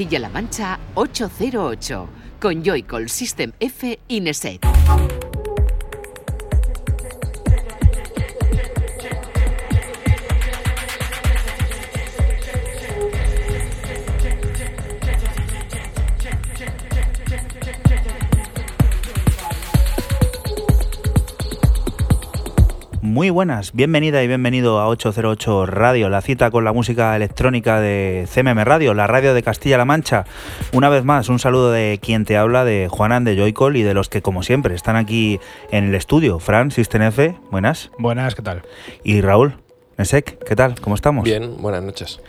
Castilla-La Mancha 808 con Joycall System F Ineset. Muy buenas, bienvenida y bienvenido a 808 Radio, la cita con la música electrónica de CMM Radio, la radio de Castilla-La Mancha. Una vez más, un saludo de quien te habla, de Juanan de Joycall y de los que, como siempre, están aquí en el estudio. Fran, F, buenas. Buenas, ¿qué tal? Y Raúl, Nesek, ¿qué tal? ¿Cómo estamos? Bien, buenas noches.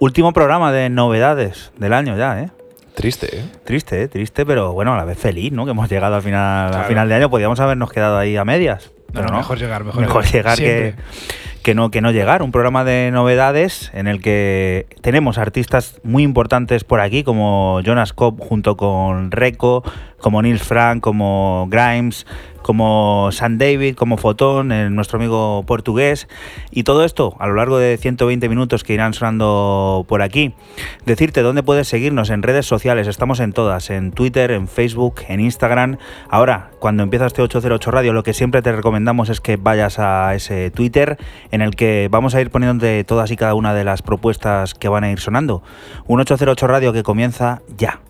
Último programa de novedades del año ya, ¿eh? Triste, ¿eh? Triste, ¿eh? triste, pero bueno, a la vez feliz, ¿no? Que hemos llegado al final, al final de año, podríamos habernos quedado ahí a medias. Pero no, mejor llegar, mejor, mejor llegar, que, que, no, que no llegar. Un programa de novedades en el que tenemos artistas muy importantes por aquí, como Jonas Cobb junto con Reco, como Neil Frank, como Grimes, como San David, como Fotón, nuestro amigo portugués, y todo esto a lo largo de 120 minutos que irán sonando por aquí. Decirte dónde puedes seguirnos en redes sociales, estamos en todas, en Twitter, en Facebook, en Instagram. Ahora, cuando empieza este 808 Radio, lo que siempre te recomendamos es que vayas a ese Twitter en el que vamos a ir poniendo todas y cada una de las propuestas que van a ir sonando. Un 808 Radio que comienza ya.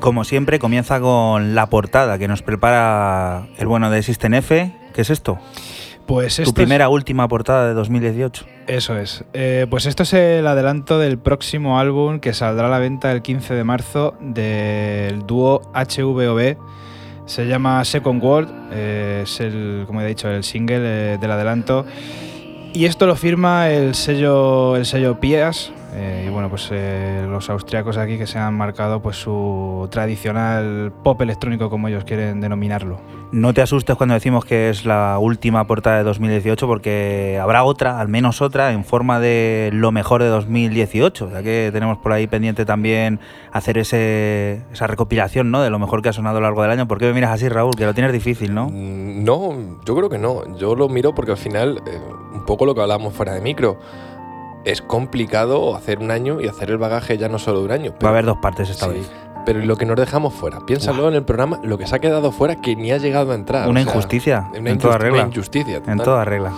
Como siempre comienza con la portada que nos prepara el bueno de System F. ¿Qué es esto? Pues Tu primera última portada de 2018. Eso es. Eh, pues esto es el adelanto del próximo álbum que saldrá a la venta el 15 de marzo del dúo HVOB. Se llama Second World. Eh, es el, como he dicho, el single eh, del adelanto. Y esto lo firma el sello, el sello Pias, eh, y bueno, pues eh, los austriacos aquí que se han marcado pues su tradicional pop electrónico como ellos quieren denominarlo. No te asustes cuando decimos que es la última portada de 2018 porque habrá otra, al menos otra, en forma de lo mejor de 2018, ya que tenemos por ahí pendiente también hacer ese, esa recopilación ¿no? de lo mejor que ha sonado a lo largo del año. ¿Por qué me miras así, Raúl? Que lo tienes difícil, ¿no? Mm, no, yo creo que no. Yo lo miro porque al final, eh, un poco lo que hablábamos fuera de micro es complicado hacer un año y hacer el bagaje ya no solo de un año. Va a haber dos partes esta vez. Pero lo que nos dejamos fuera, piénsalo en el programa, lo que se ha quedado fuera que ni ha llegado a entrar. Una injusticia. en toda regla. Una injusticia. En toda regla.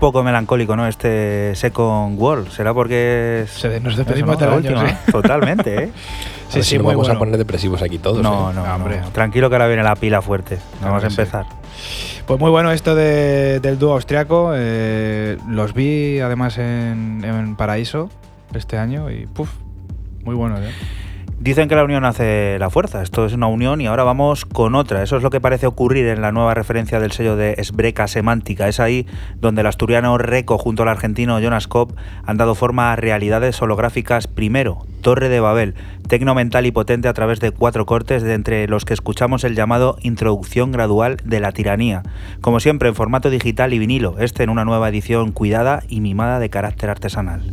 Poco melancólico, ¿no? Este Second World. ¿Será porque es, Se- nos despedimos del La última. ¿eh? Totalmente, ¿eh? A Sí, ver sí, si muy vamos bueno. a poner depresivos aquí todos. No, ¿eh? no, No, no. hombre. Tranquilo que ahora viene la pila fuerte. Claro Vamos a sí. empezar. Pues muy bueno esto de- del dúo austriaco. eh, los vi además en, en Paraíso este año y puf, muy bueno. ¿eh? Dicen que la unión hace la fuerza. Esto es una unión y ahora vamos con otra. Eso es lo que parece ocurrir en la nueva referencia del sello de Esbreca Semántica. Es ahí donde el asturiano Reco junto al argentino Jonas Kopp han dado forma a realidades holográficas primero. Torre de Babel, tecno mental y potente a través de cuatro cortes, de entre los que escuchamos el llamado Introducción Gradual de la Tiranía. Como siempre, en formato digital y vinilo, este en una nueva edición cuidada y mimada de carácter artesanal.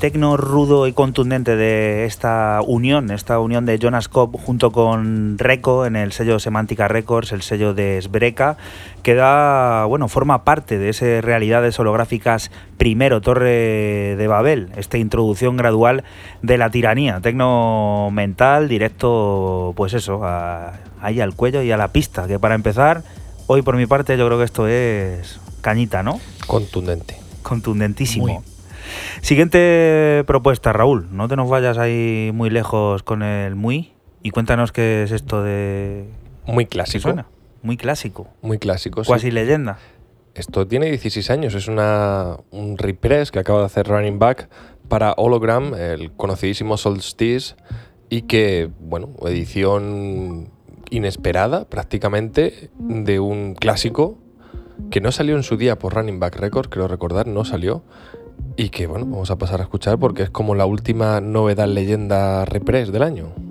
Tecno rudo y contundente de esta unión, esta unión de Jonas Cobb junto con Reco en el sello Semántica Records, el sello de Sbreca, que da, bueno, forma parte de ese realidades holográficas primero Torre de Babel, esta introducción gradual de la tiranía, tecno mental, directo, pues eso, a- ahí al cuello y a la pista, que para empezar, hoy por mi parte yo creo que esto es cañita, ¿no? Contundente. Contundentísimo. Muy. Siguiente propuesta, Raúl. No te nos vayas ahí muy lejos con el muy y cuéntanos qué es esto de. Muy ¿Qué clásico. suena? Muy clásico. Muy clásico. sí. Cuasi leyenda. Esto tiene 16 años, es una, un repress que acaba de hacer Running Back para Hologram, el conocidísimo Solstice, y que, bueno, edición inesperada prácticamente de un clásico que no salió en su día por Running Back Records, creo recordar, no salió, y que, bueno, vamos a pasar a escuchar porque es como la última novedad leyenda repress del año.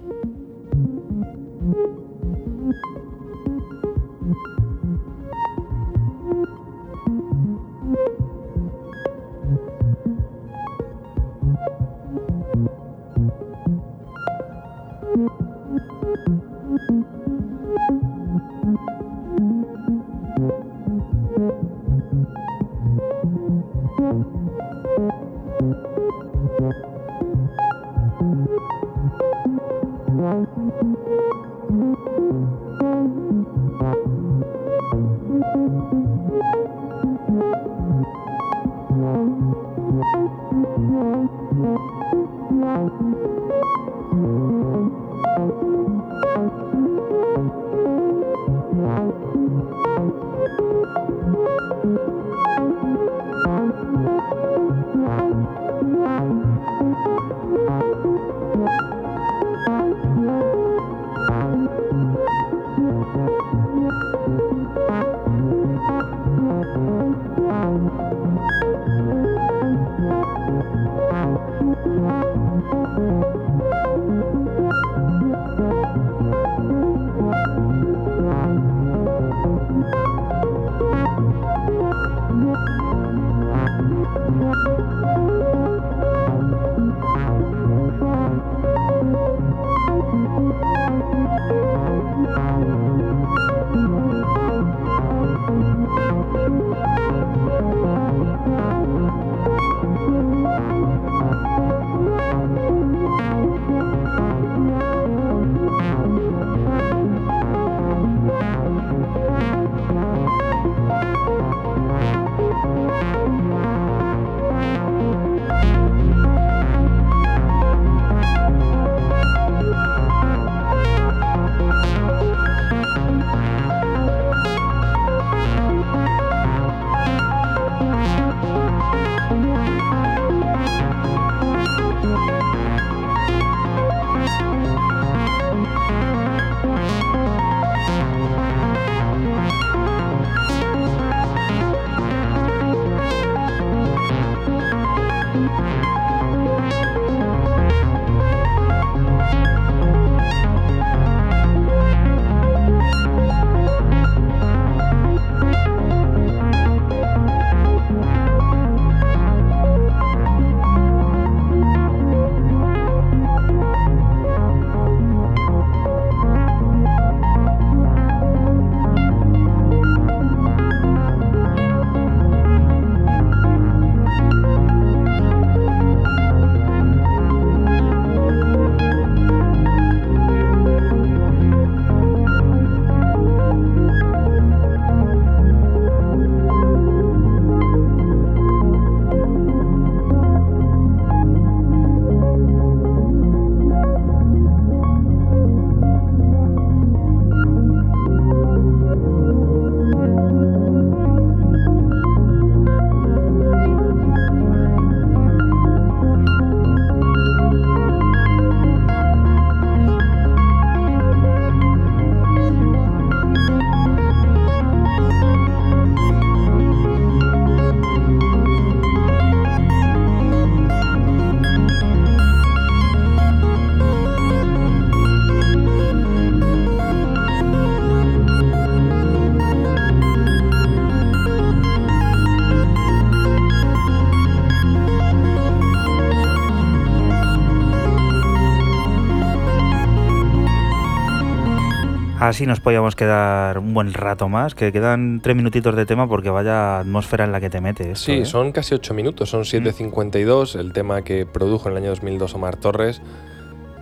Así nos podíamos quedar un buen rato más, que quedan tres minutitos de tema porque vaya atmósfera en la que te metes. esto, Sí, ¿eh? son casi 8 minutos, son 7.52, el tema que produjo en el año 2002 Omar Torres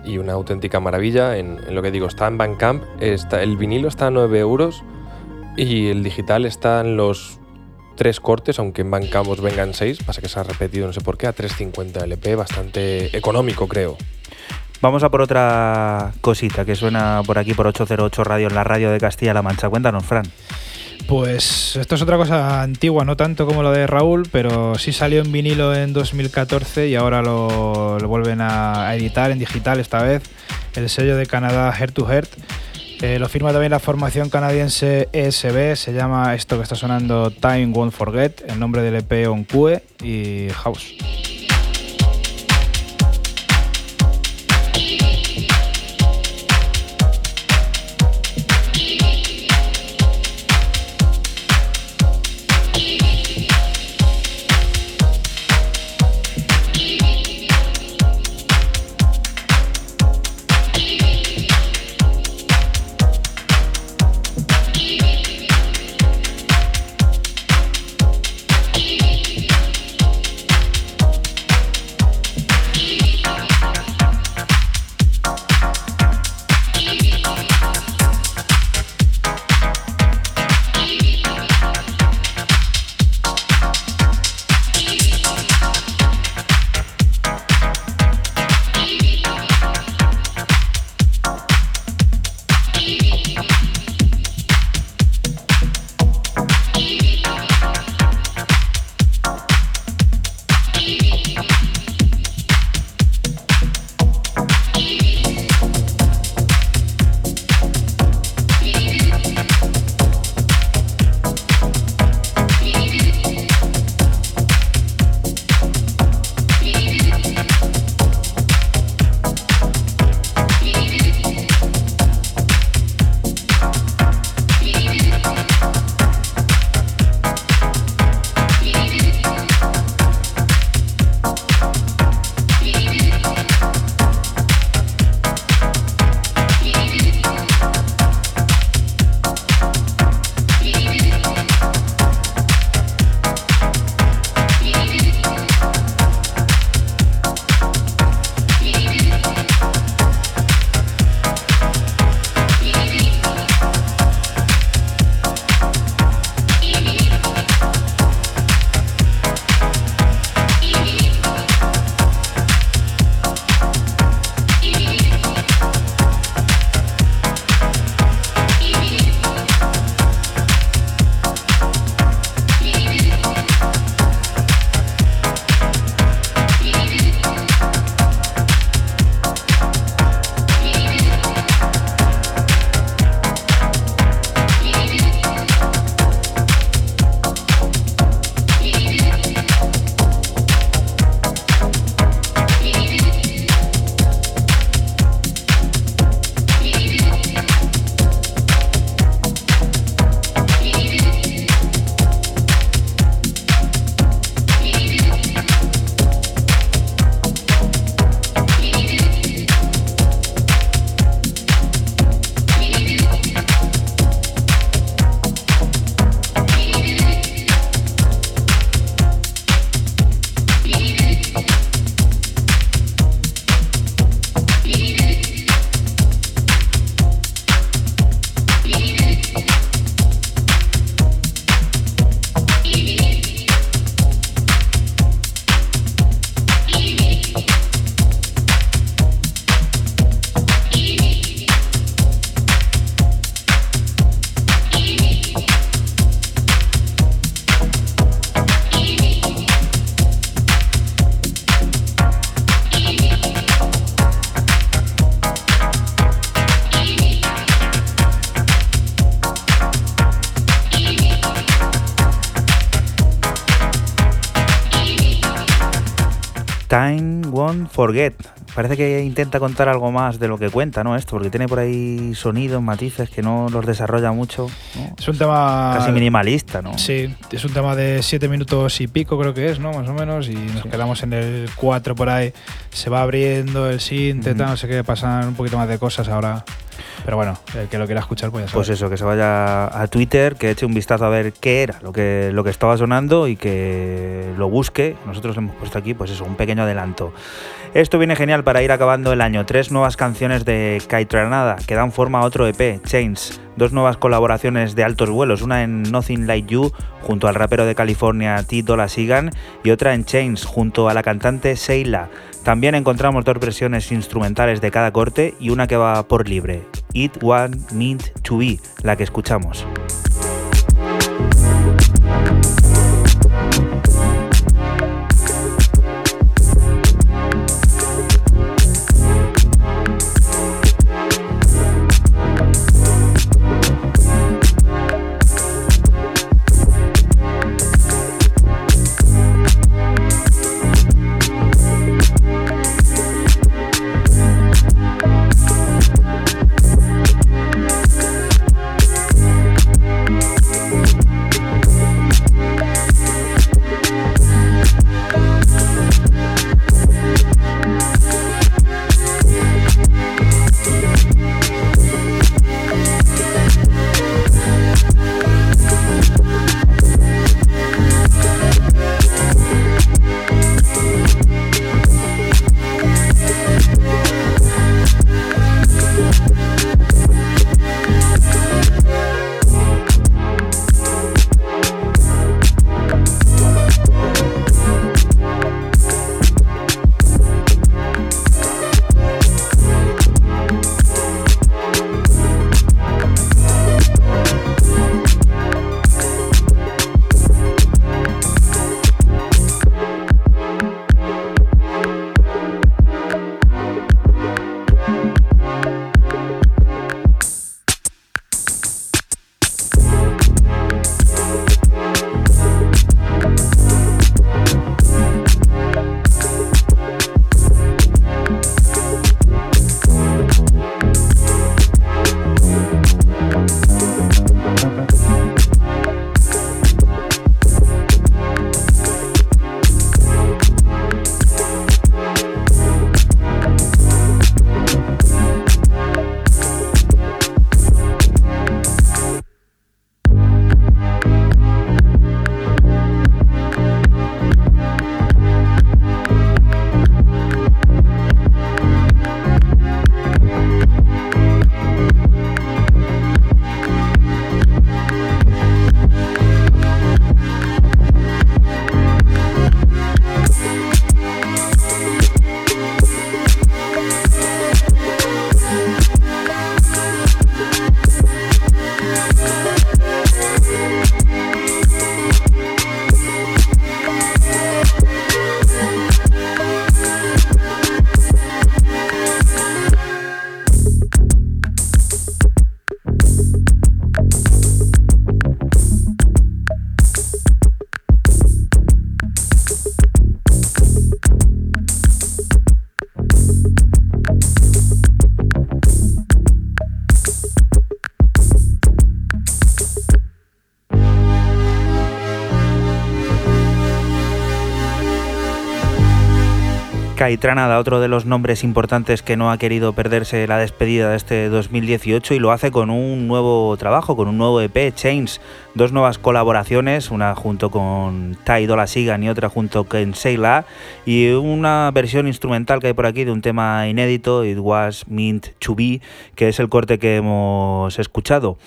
y una auténtica maravilla. En, en lo que digo, está en Bandcamp, está, el vinilo está a 9 euros y el digital está en los tres cortes, aunque en Bancamos vengan seis, pasa que se ha repetido no sé por qué, a 3.50 LP, bastante económico creo. Vamos a por otra cosita que suena por aquí por 808 Radio en la radio de Castilla-La Mancha. Cuéntanos, Fran. Pues esto es otra cosa antigua, no tanto como lo de Raúl, pero sí salió en vinilo en 2014 y ahora lo, vuelven a, editar en digital esta vez. El sello de Canadá Heart to Heart. Eh, lo firma también la formación canadiense ESB, se llama esto que está sonando Time Won't Forget, el nombre del EP Onkue y House. Forget. Parece que intenta contar algo más de lo que cuenta, ¿no? Esto, porque tiene por ahí sonidos, matices que no los desarrolla mucho. Es un tema. Casi minimalista, ¿no? Sí, es un tema de siete minutos y pico, creo que es, ¿no? Más o menos. Y nos quedamos en el 4 por ahí. Se va abriendo el synth, no sé qué, pasan un poquito más de cosas ahora. Pero bueno, el que lo quiera escuchar, pues ya Pues eso, que se vaya a Twitter, que eche un vistazo a ver qué era lo que, lo que estaba sonando y que lo busque. Nosotros hemos puesto aquí, pues eso, un pequeño adelanto. Esto viene genial para ir acabando el año. Tres nuevas canciones de Kai Tranada que dan forma a otro EP, Chains. dos nuevas colaboraciones de altos vuelos, una en Nothing Like You junto al rapero de California T. Dolla Sigan y otra en Chains junto a la cantante Seila. También encontramos dos versiones instrumentales de cada corte y una que va por libre, It One Meant to Be, la que escuchamos. Y Tranada, otro de los nombres importantes que no ha querido perderse la despedida de este 2018 y lo hace con un nuevo trabajo, con un nuevo EP, Chains, dos nuevas colaboraciones, una junto con Tai Dola Sigan y otra junto con Seila y una versión instrumental que hay por aquí de un tema inédito, It Was Meant to Be, que es el corte que hemos escuchado.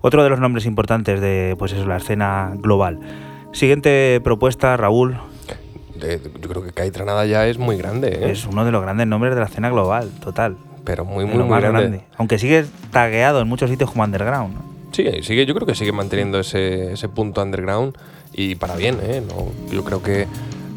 Otro de los nombres importantes de pues eso, la escena global. Siguiente propuesta, Raúl, yo creo que Kai Tranada ya es muy grande. ¿eh? Es uno de los grandes nombres de la escena global, total. Pero muy, muy, muy grande. Aunque sigue tagueado en muchos sitios como underground. Sí, sigue, yo creo que sigue manteniendo ese, punto underground y para bien. ¿eh? yo creo que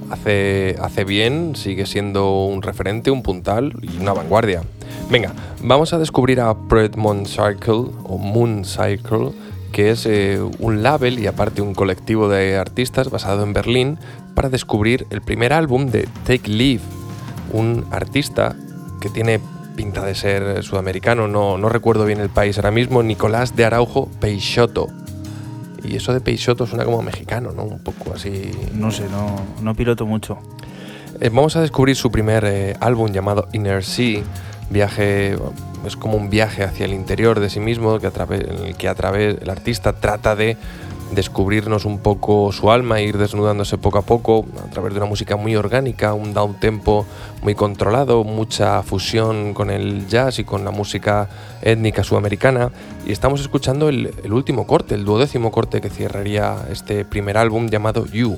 hace, hace bien, sigue siendo un referente, un puntal y una vanguardia. Venga, vamos a descubrir a Project Moon Cycle o Moon Cycle que es eh, un label y aparte un colectivo de artistas basado en Berlín para descubrir el primer álbum de Take Leave, un artista que tiene pinta de ser sudamericano, no, no recuerdo bien el país ahora mismo, Nicolás de Araujo Peixoto. Y eso de Peixoto suena como mexicano, ¿no? Un poco así. No sé, no, no piloto mucho. Eh, vamos a descubrir su primer eh, álbum llamado Inner Sea, viaje es como un viaje hacia el interior de sí mismo que a través, en el que a través el artista trata de descubrirnos un poco su alma ir desnudándose poco a poco a través de una música muy orgánica, un down tempo muy controlado, mucha fusión con el jazz y con la música étnica sudamericana. Y estamos escuchando el, el último corte, el duodécimo corte que cerraría este primer álbum llamado You.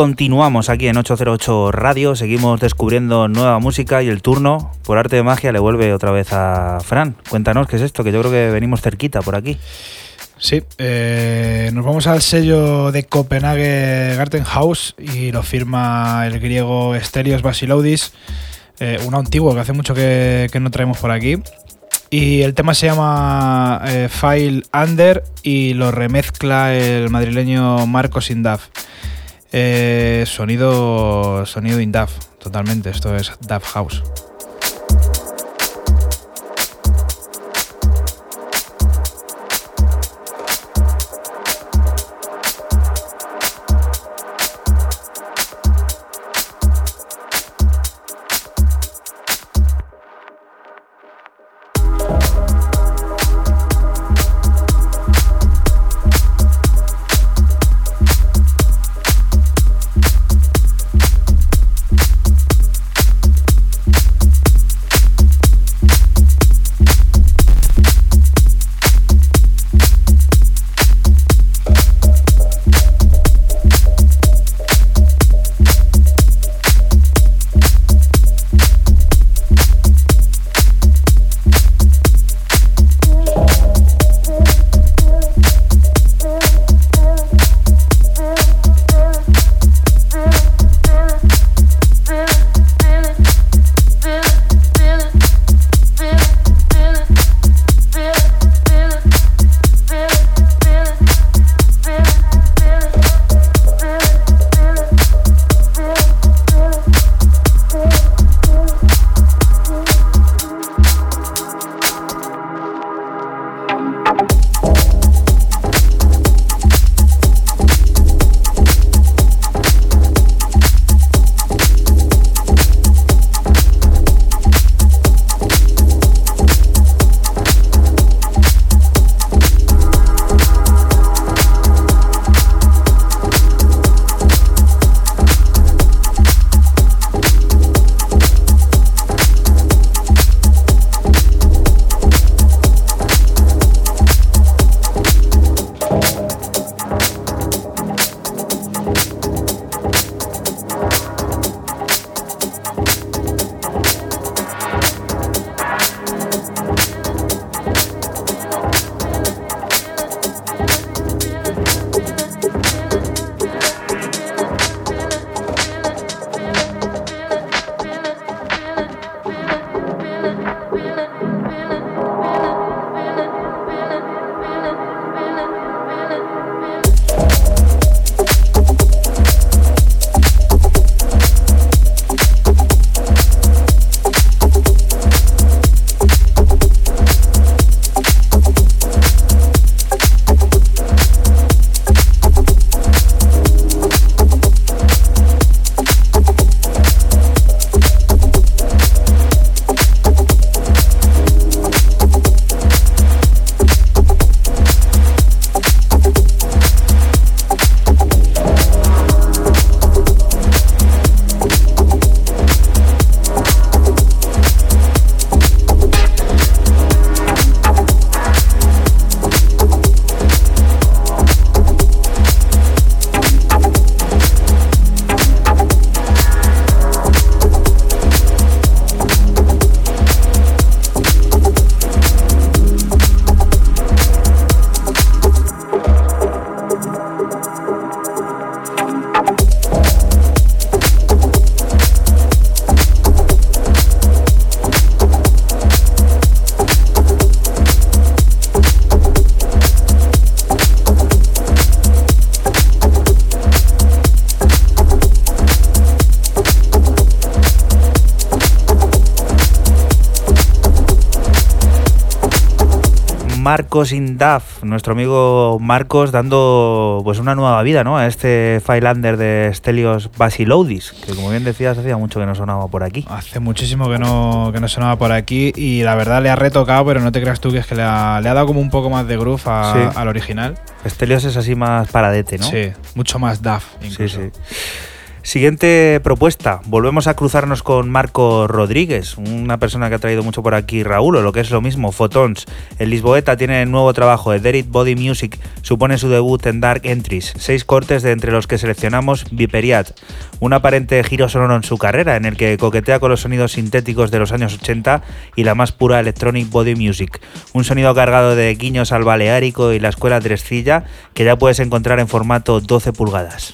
Continuamos aquí en 808 Radio, seguimos descubriendo nueva música y el turno, por arte de magia, le vuelve otra vez a Fran. Cuéntanos qué es esto, que yo creo que venimos cerquita por aquí. Sí, eh, nos vamos al sello de Copenhague Garten House y lo firma el griego Stelios Basiloudis, eh, un antiguo que hace mucho que, no traemos por aquí. Y el tema se llama eh, File Under y lo remezcla el madrileño Marcos Indaf. Eh, sonido, sonido in DAF, totalmente. Esto es DAF House. Marcos Indaf, nuestro amigo Marcos dando pues una nueva vida ¿no? a este Filander de Stelios Basiloudis, que como bien decías hacía mucho que no sonaba por aquí. Hace muchísimo que no, que no sonaba por aquí y la verdad le ha retocado, pero no te creas tú que es que le ha, le ha dado como un poco más de groove a- Sí. al original. Stelios es así más paradete, ¿no? Sí, mucho más Sí, incluso. sí. Siguiente propuesta. Volvemos a cruzarnos con Marco Rodríguez, una persona que ha traído mucho por aquí Raúl, o lo que es lo mismo, Photons. El Lisboeta tiene el nuevo trabajo de Derek Body Music, supone su debut en Dark Entries. Seis cortes de entre los que seleccionamos Viperiat, un aparente giro sonoro en su carrera, en el que coquetea con los sonidos sintéticos de los años 80 y la más pura electronic body music. Un sonido cargado de guiños al baleárico y la escuela Drescilla, que ya puedes encontrar en formato 12 pulgadas.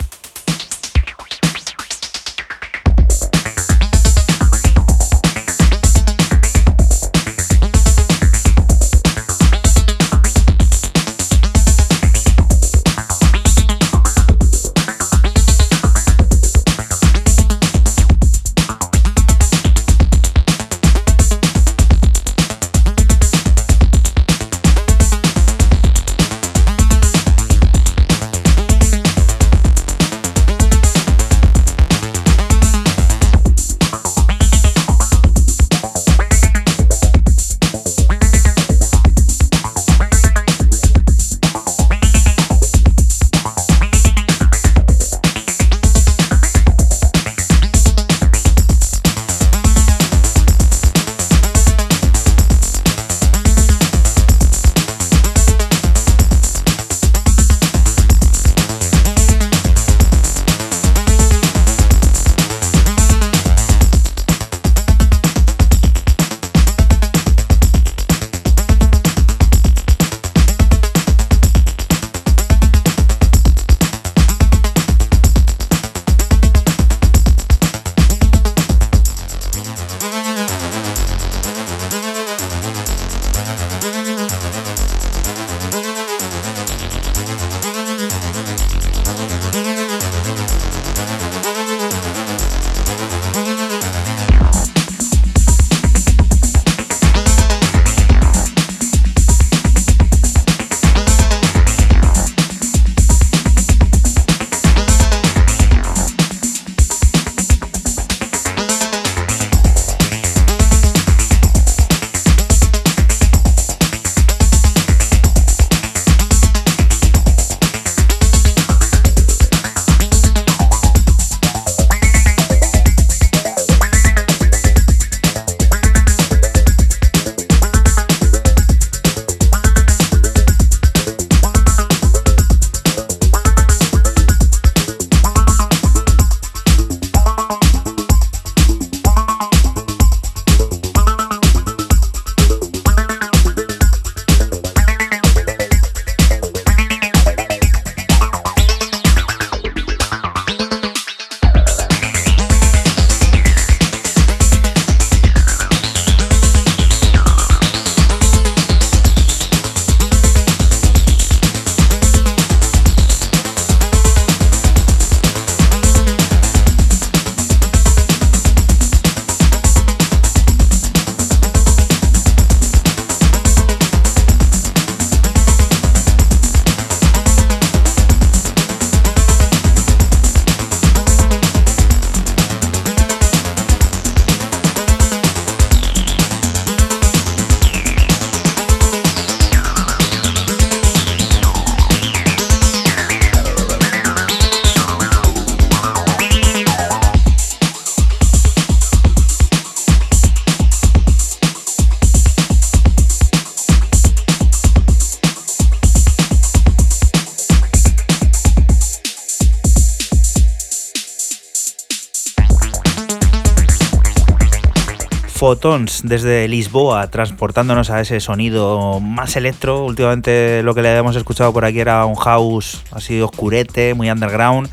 Desde Lisboa, transportándonos a ese sonido más electro. Últimamente lo que le habíamos escuchado por aquí era un house así oscurete, muy underground.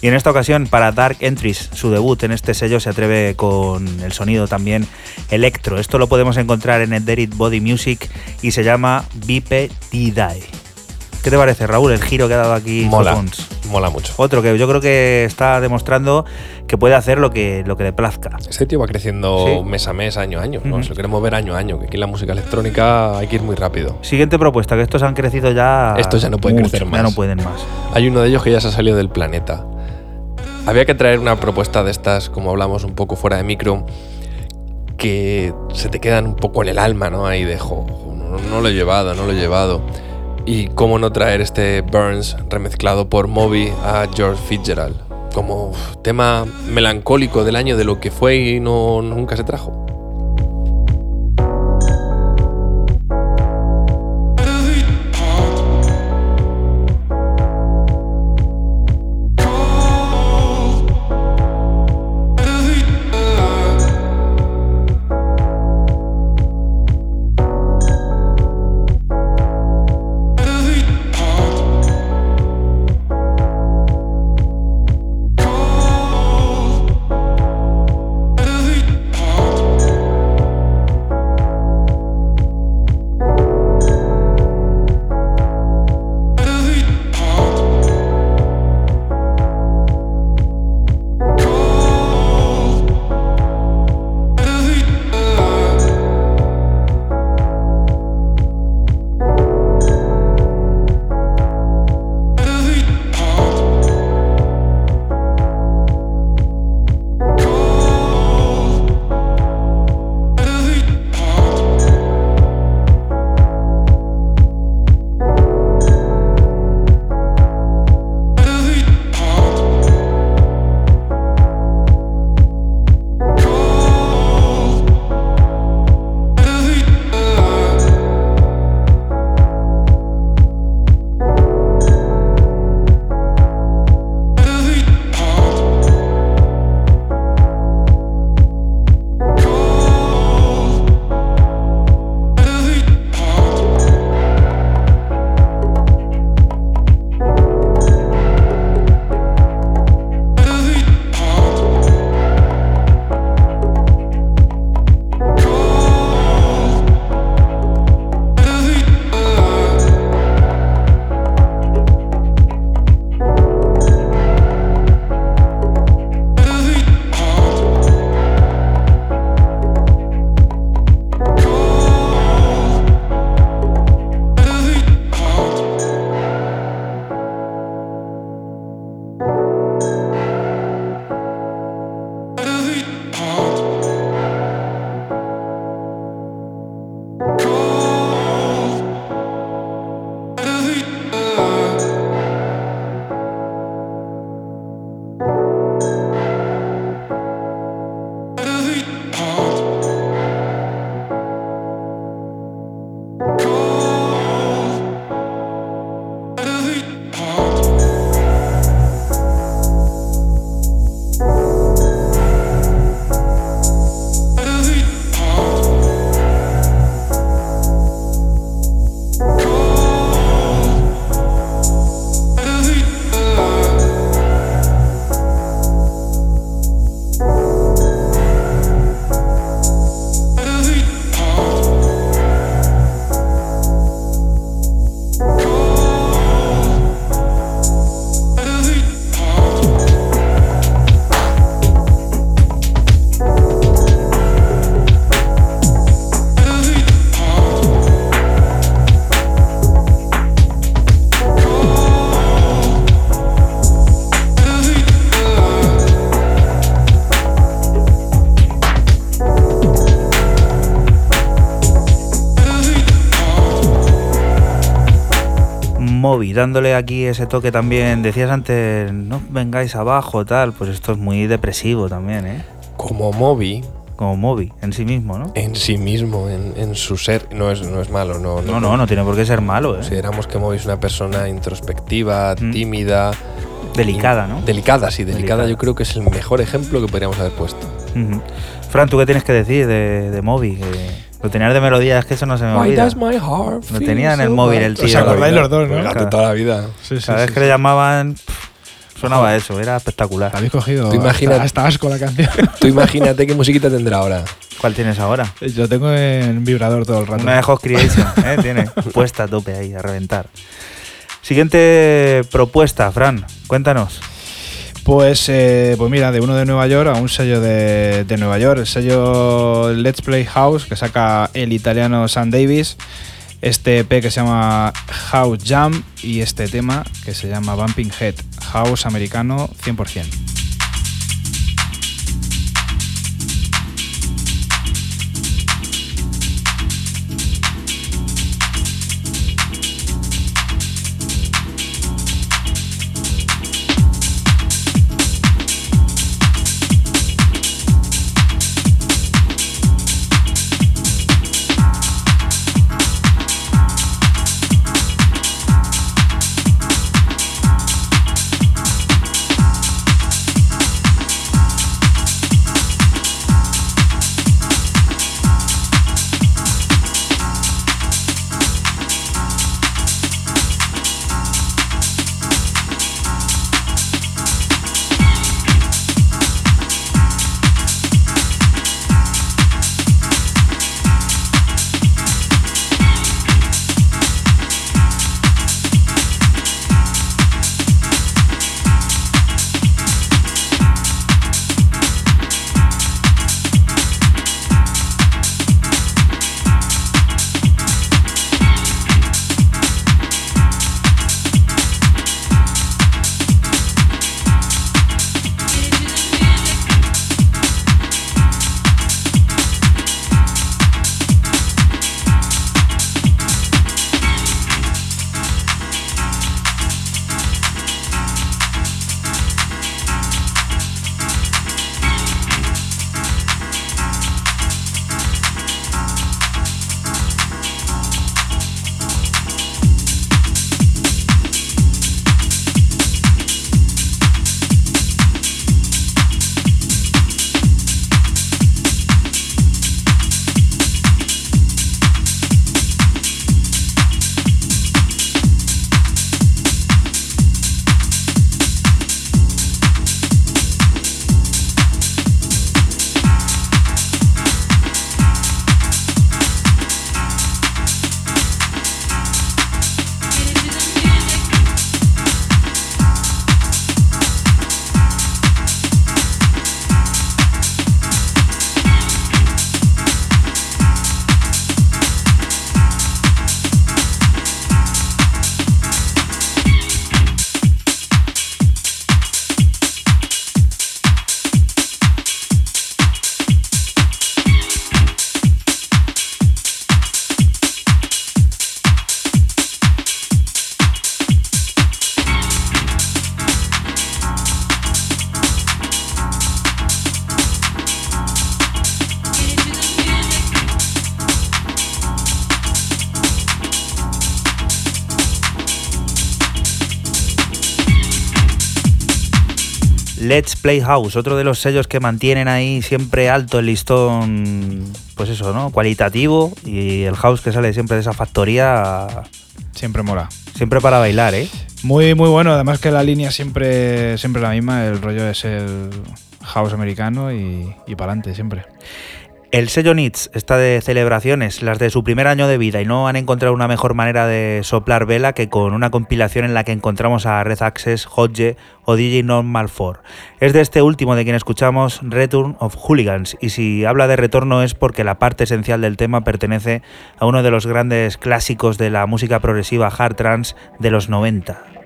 Y en esta ocasión, para Dark Entries, su debut en este sello, se atreve con el sonido también electro. Esto lo podemos encontrar en Derek Body Music y se llama Vipe Didae. ¿Qué te parece, Raúl, el giro que ha dado aquí Mola, Fons? mola mucho. Otro que yo creo que está demostrando que puede hacer lo que, lo que le plazca. Este tío va creciendo Sí. mes a mes, año a año. ¿no? Si lo queremos ver año a año, que aquí en la música electrónica hay que ir muy rápido. Siguiente propuesta, que estos han crecido ya. Estos ya no pueden mucho, crecer Ya más. no pueden más. Hay uno de ellos que ya se ha salido del planeta. Había que traer una propuesta de estas, como hablamos un poco fuera de micro, que se te quedan un poco en el alma, ¿no? Ahí de, jo, jo, no, no lo he llevado, no lo he llevado. Y cómo no traer este Burns remezclado por Moby a George Fitzgerald. Como tema melancólico del año de lo que fue y no, nunca se trajo. Dándole aquí ese toque también. Decías antes, no vengáis abajo, tal. Pues esto es muy depresivo también, ¿eh? Como Moby, Como Moby en sí mismo, ¿no? en sí mismo, en, en su ser, no es, no es malo, no, No, no, no tiene por qué ser malo, ¿eh? Consideramos que Moby es una persona introspectiva, Mm. tímida. Delicada, ¿no? Delicada, sí, delicada. Delicada. Yo creo que es el mejor ejemplo que podríamos haber puesto. Ujú. Fran, ¿tú qué tienes que decir de, de Moby? Que lo tenías de melodía, es que eso no se me olvida. my heart Lo tenía en el so móvil el tío. ¿Os acordáis los dos, no? Pues Claro. de toda la vida. Sí, sí, Cada vez sí, que sí. le llamaban, pff, sonaba eso, era espectacular. Habéis cogido hasta, hasta asco la canción. Tú imagínate qué musiquita tendrá ahora. ¿Cuál tienes ahora? Yo tengo en vibrador todo el rato. Una de Host Creation, ¿eh? Tiene puesta a tope ahí, a reventar. Siguiente propuesta, Fran, cuéntanos. Pues, pues mira, de uno de Nueva York a un sello de, de Nueva York, el sello Let's Play House, que saca el italiano Sam Davis, este EP que se llama House Jam y este tema que se llama Bumping Head, House americano 100%. Let's Play House, otro de los sellos que mantienen ahí siempre alto el listón, pues eso, ¿no? Cualitativo y el house que sale siempre de esa factoría. Siempre mola. Siempre para bailar, ¿eh? Muy, muy bueno. Además que la línea siempre, siempre la misma. El rollo es el house americano y, y para adelante siempre. El sello Nits está de celebraciones, las de su primer año de vida, y no han encontrado una mejor manera de soplar vela que con una compilación en la que encontramos a Red Access, Hodge o DJ Normal 4. Es de este último de quien escuchamos Return of Hooligans, y si habla de retorno es porque la parte esencial del tema pertenece a uno de los grandes clásicos de la música progresiva hard trance de los 90.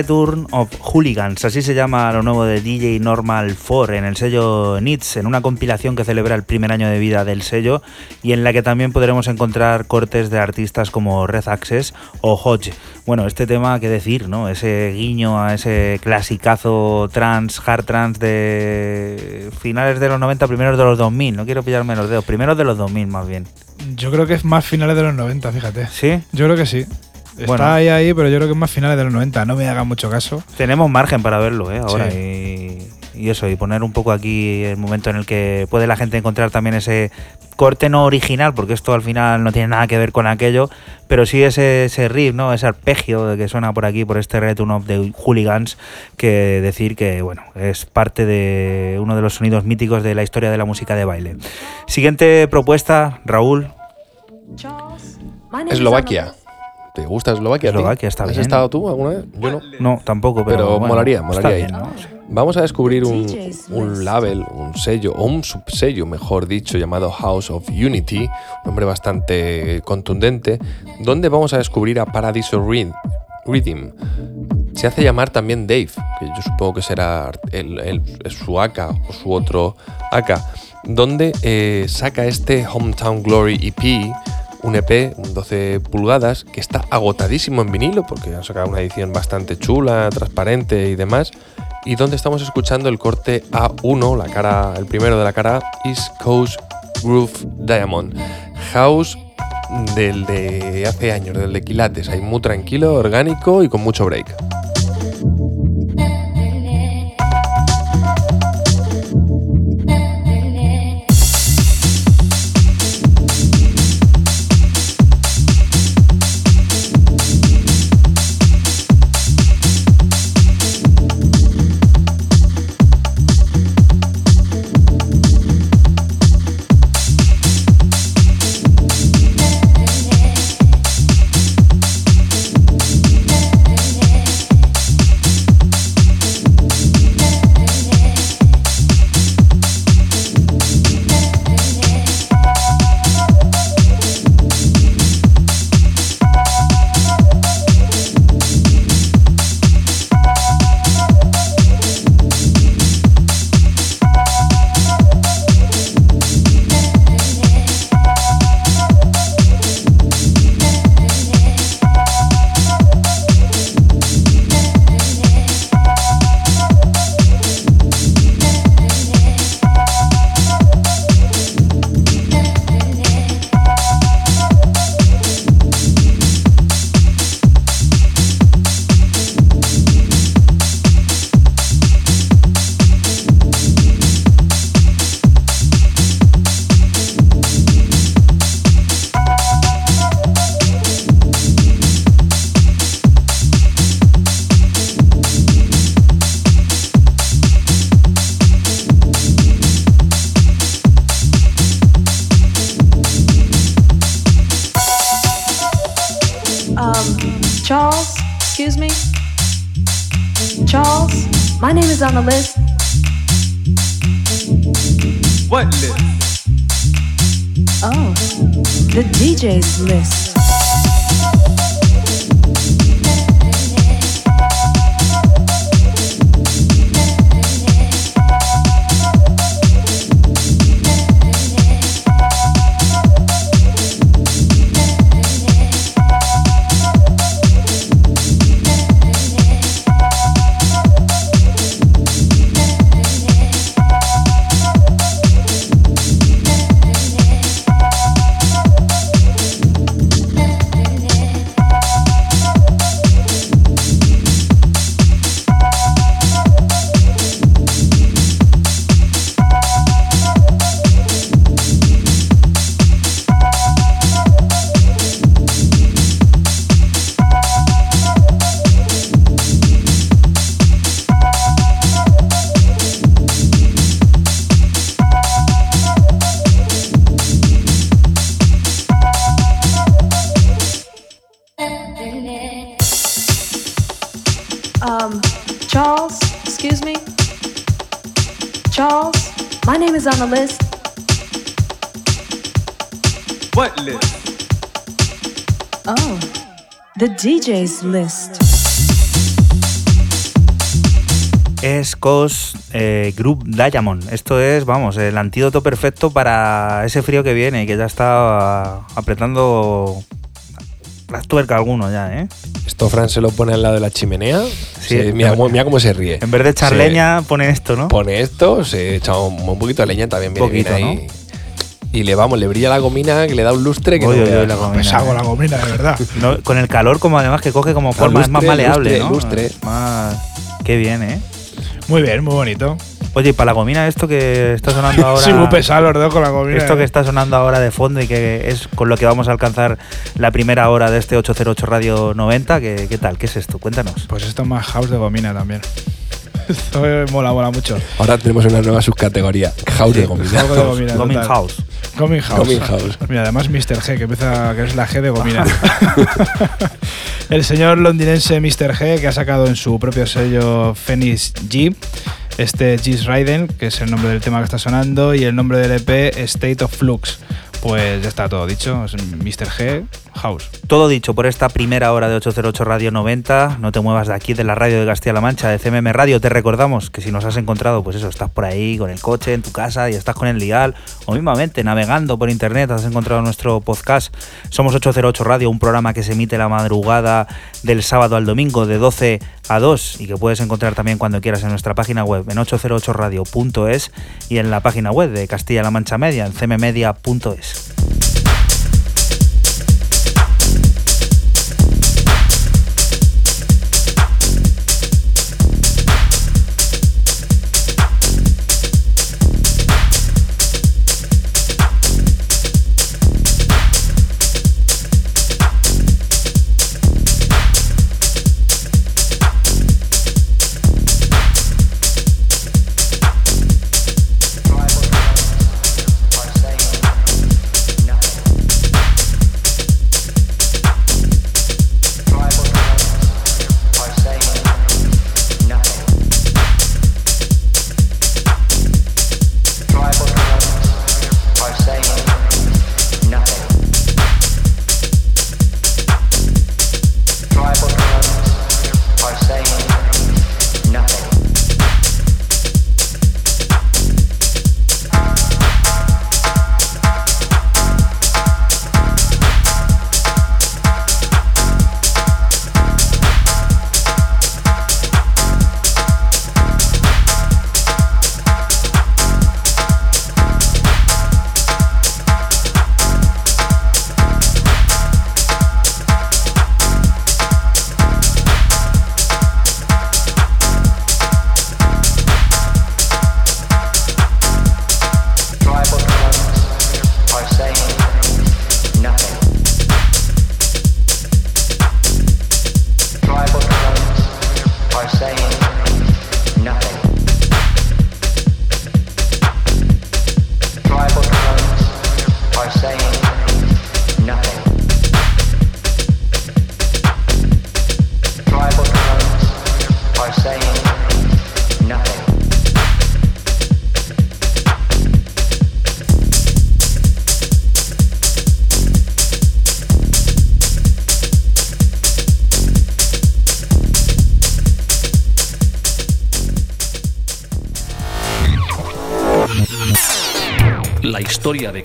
Return of Hooligans, así se llama lo nuevo de DJ Normal 4 en el sello Nits, en una compilación que celebra el primer año de vida del sello y en la que también podremos encontrar cortes de artistas como Red Access o Hodge. Bueno, este tema, qué decir, ¿no? Ese guiño a ese clasicazo trans, hard trans de finales de los 90, primeros de los 2000, no quiero pillarme los dedos, primeros de los 2000 más bien. Yo creo que es más finales de los 90, fíjate. ¿Sí? Yo creo que sí. Está Bueno. ahí, ahí, pero yo creo que es más finales de los 90. No me hagan mucho caso. Tenemos margen para verlo, ¿eh? Ahora. Sí. Y, y eso, y poner un poco aquí el momento en el que puede la gente encontrar también ese corte no original, porque esto al final no tiene nada que ver con aquello, pero sí ese, ese riff, ¿no? Ese arpegio que suena por aquí, por este Return of the Hooligans, que decir que, bueno, es parte de uno de los sonidos míticos de la historia de la música de baile. Siguiente propuesta, Raúl. Eslovaquia. ¿Te gusta Eslovaquia? Eslovaquia está ¿Has bien. estado tú alguna vez? Yo no. No, tampoco, pero, Pero bueno, molaría, está molaría bien, ir. ¿no? Vamos a descubrir un, un label, un sello, o un subsello, mejor dicho, llamado House of Unity, un nombre bastante contundente, donde vamos a descubrir a Paradiso Rhythm. Se hace llamar también Dave, que yo supongo que será el, el- su AK o su otro AK, donde eh, saca este Hometown Glory EP, un EP, un 12 pulgadas, que está agotadísimo en vinilo, porque han sacado una edición bastante chula, transparente y demás, y donde estamos escuchando el corte A1, la cara, el primero de la cara East Coast Groove Diamond. House del de hace años, del de Quilates, ahí muy tranquilo, orgánico y con mucho break. DJ's list. es COS eh, Group Diamond. Esto es, vamos, el antídoto perfecto para ese frío que viene y que ya está apretando las tuercas alguno ya, ¿eh? Esto Fran se lo pone al lado de la chimenea. Sí, Sí, mira, cómo- mira cómo se ríe. En vez de echar leña, pone esto, ¿no? Pone esto, se echa un, un poquito de leña también viene Poquito, ahí. Y le vamos, le brilla la gomina, que le da un lustre que Oye, no oye, veas. la gomina, Pesado ¿eh? la gomina, de verdad. No, con el calor, como además que coge como forma, es más lustre, maleable, lustre, ¿no? lustre. Es más. Qué bien, ¿eh? Muy bien, muy bonito. Oye, y para la gomina, esto que está sonando ahora. Sí, muy pesado los dos con la gomina. Esto que ¿eh? está sonando ahora de fondo y que es con lo que vamos a alcanzar la primera hora de este 808 Radio 90, ¿qué, qué tal? ¿Qué es esto? Cuéntanos. Pues esto es más house de gomina también. Esto mola, mola mucho. Ahora tenemos una nueva subcategoría. House de gomina. House de gomina. Gomin. House. Gomin House. Gomin House. Mira, además Mr. G, que empieza, que es la G de Gomina. el señor londinense Mr. G, que ha sacado en su propio sello Phoenix G, este G's Raiden, que es el nombre del tema que está sonando, y el nombre del EP State of Flux. Pues ya está todo dicho, es Mr. G House. Todo dicho por esta primera hora de 808 Radio 90. No te muevas de aquí, de la radio de Castilla-La Mancha, de CMM Radio. Te recordamos que si nos has encontrado, pues eso, estás por ahí con el coche, en tu casa y estás con el lial, o mismamente navegando por internet, has encontrado nuestro podcast. Somos 808 Radio, un programa que se emite la madrugada del sábado al domingo de 12 a 2 y que puedes encontrar también cuando quieras en nuestra página web en 808radio.es y en la página web de Castilla-La Mancha Media en cmmedia.es.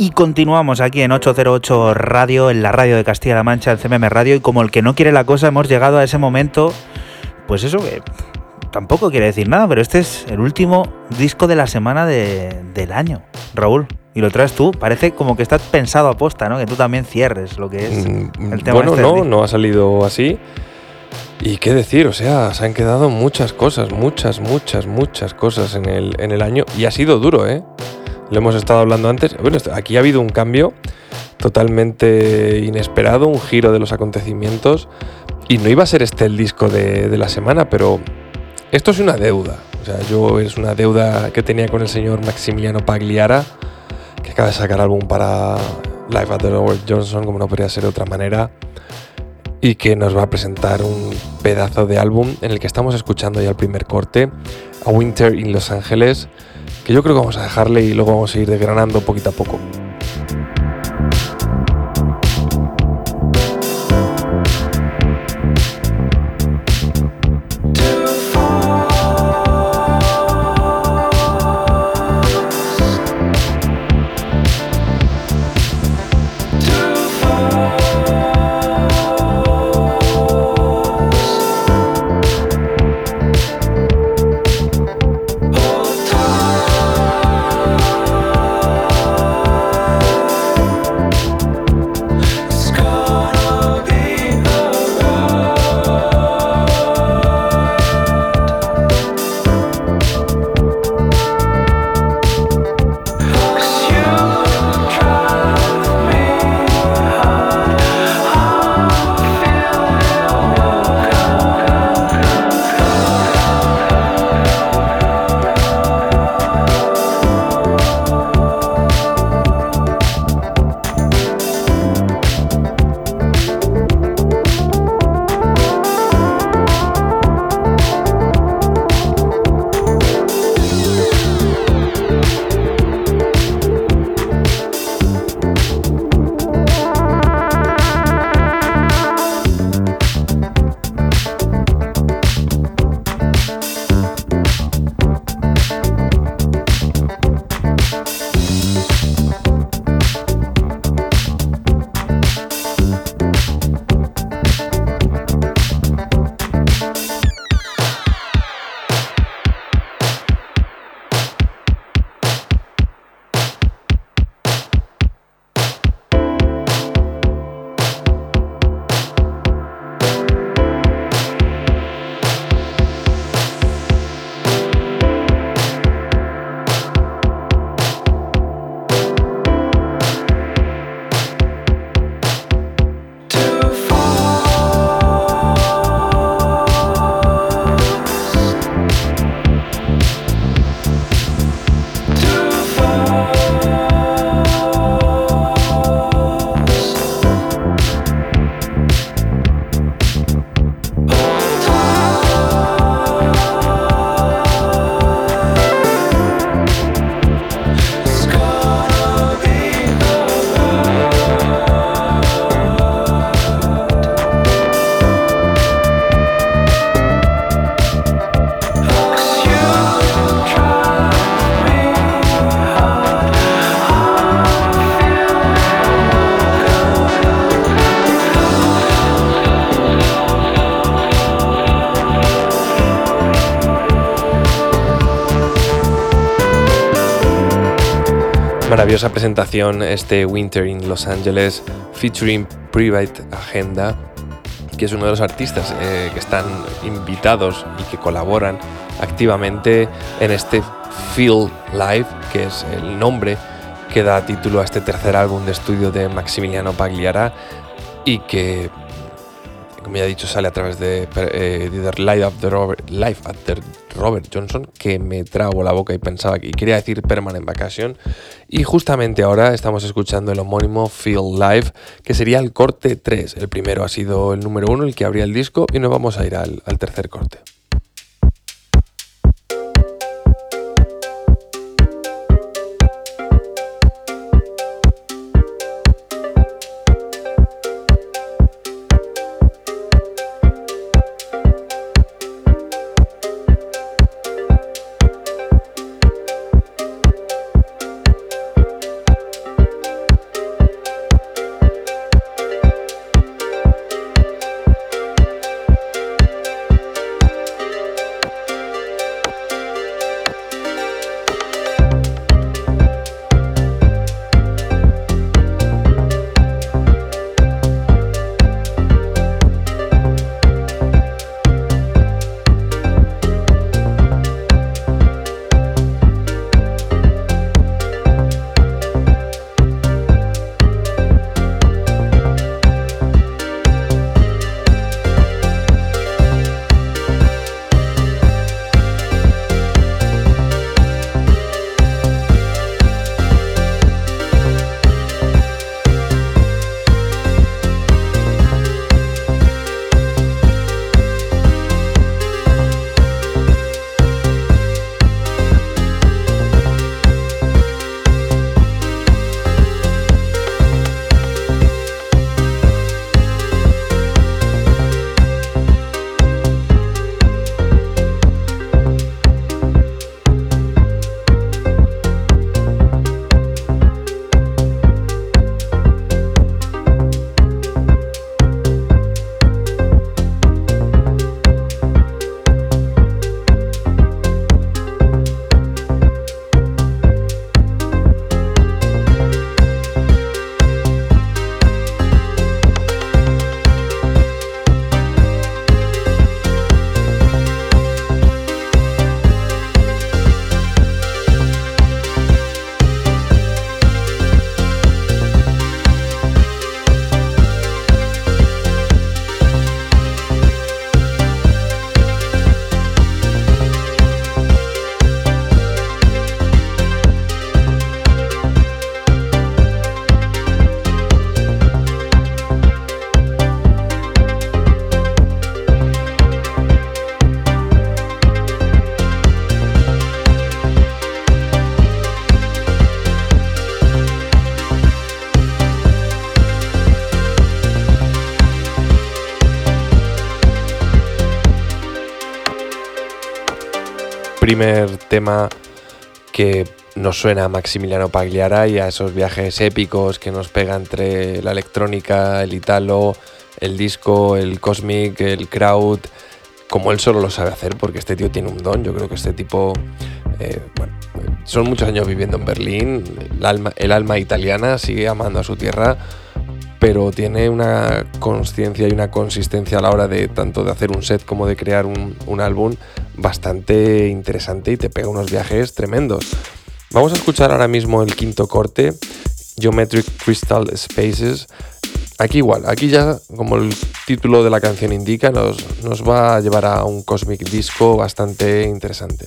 Y continuamos aquí en 808 Radio, en la radio de Castilla-La Mancha, en CMM Radio. Y como el que no quiere la cosa, hemos llegado a ese momento, pues eso que tampoco quiere decir nada, pero este es el último disco de la semana de- del año, Raúl. Y lo traes tú, parece como que estás pensado a posta, ¿no? Que tú también cierres lo que es Mm, el tema bueno, este no, no ha salido así. Y qué decir, o sea, se han quedado muchas cosas, muchas, muchas, muchas cosas en el, en el año. Y ha sido duro, ¿eh? Lo hemos estado hablando antes. Bueno, aquí ha habido un cambio totalmente inesperado, un giro de los acontecimientos. Y no iba a ser este el disco de, de la semana, pero esto es una deuda. O sea, yo es una deuda que tenía con el señor Maximiliano Pagliara, que acaba de sacar álbum para Live at the Robert Johnson, como no podría ser de otra manera, y que nos va a presentar un pedazo de álbum en el que estamos escuchando ya el primer corte, A Winter in Los Ángeles, que yo creo que vamos a dejarle y luego vamos a ir desgranando poquito a poco. Maravillosa presentación este Winter in Los Angeles featuring Private Agenda, que es uno de los artistas eh, que están invitados y que colaboran activamente en este Feel Live, que es el nombre que da título a este tercer álbum de estudio de Maximiliano Pagliara y que como ya dicho, sale a través de, eh, Live, After Robert, Robert Johnson, que me trago la boca y pensaba que quería decir Permanent Vacation. Y justamente ahora estamos escuchando el homónimo Feel Live, que sería el corte 3. El primero ha sido el número 1, el que abría el disco, y nos vamos a ir al tercer corte. Primer tema que nos suena a Maximiliano Pagliara y a esos viajes épicos que nos pega entre la electrónica, el italo, el disco, el cosmic, el crowd, como él solo lo sabe hacer, porque este tío tiene un don. Yo creo que este tipo, eh, son muchos años viviendo en Berlín, el alma italiana sigue amando a su tierra, pero tiene una conciencia y una consistencia a la hora de tanto de hacer un set como de crear un, álbum bastante interesante y te pega unos viajes tremendos. Vamos a escuchar ahora mismo el quinto corte, Geometric Crystal Spaces. Aquí igual, aquí ya como el título de la canción indica, nos, nos va a llevar a un cosmic disco bastante interesante.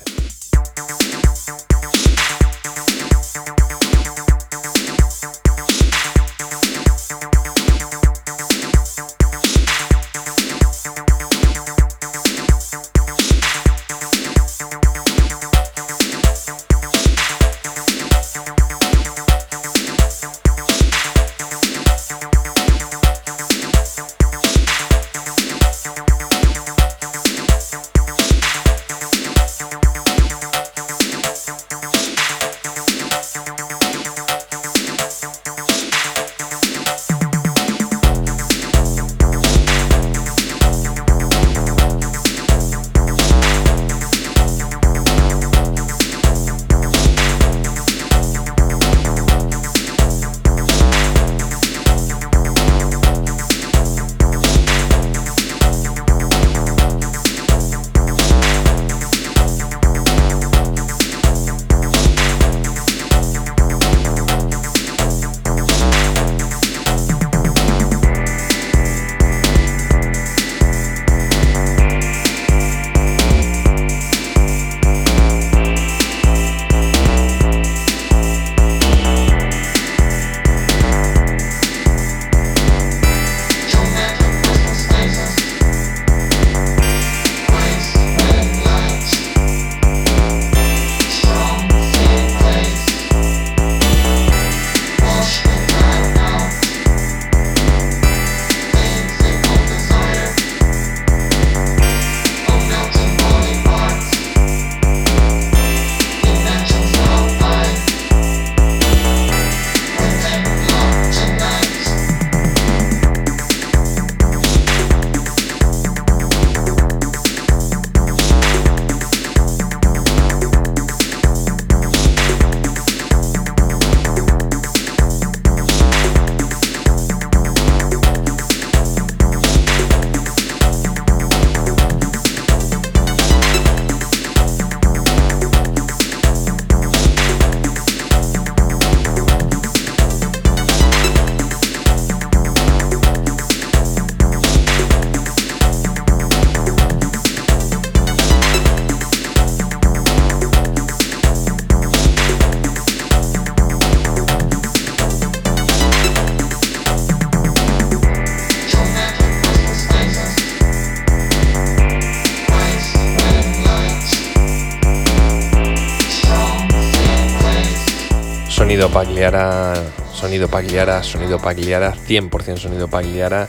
Sonido Pagliara, sonido Pagliara, 100% sonido Pagliara.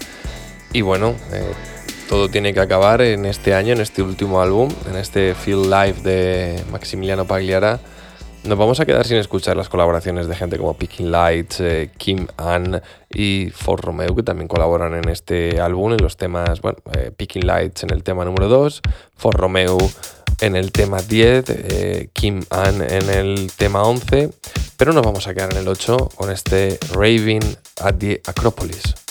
Y bueno, eh, todo tiene que acabar en este año, en este último álbum, en este Feel Live de Maximiliano Pagliara. Nos vamos a quedar sin escuchar las colaboraciones de gente como Picking Lights, eh, Kim Ann y For Romeo, que también colaboran en este álbum en los temas, bueno, eh, Picking Lights en el tema número 2, For Romeo en el tema 10, eh, Kim Ann en el tema 11, pero nos vamos a quedar en el 8 con este Raving at the Acropolis.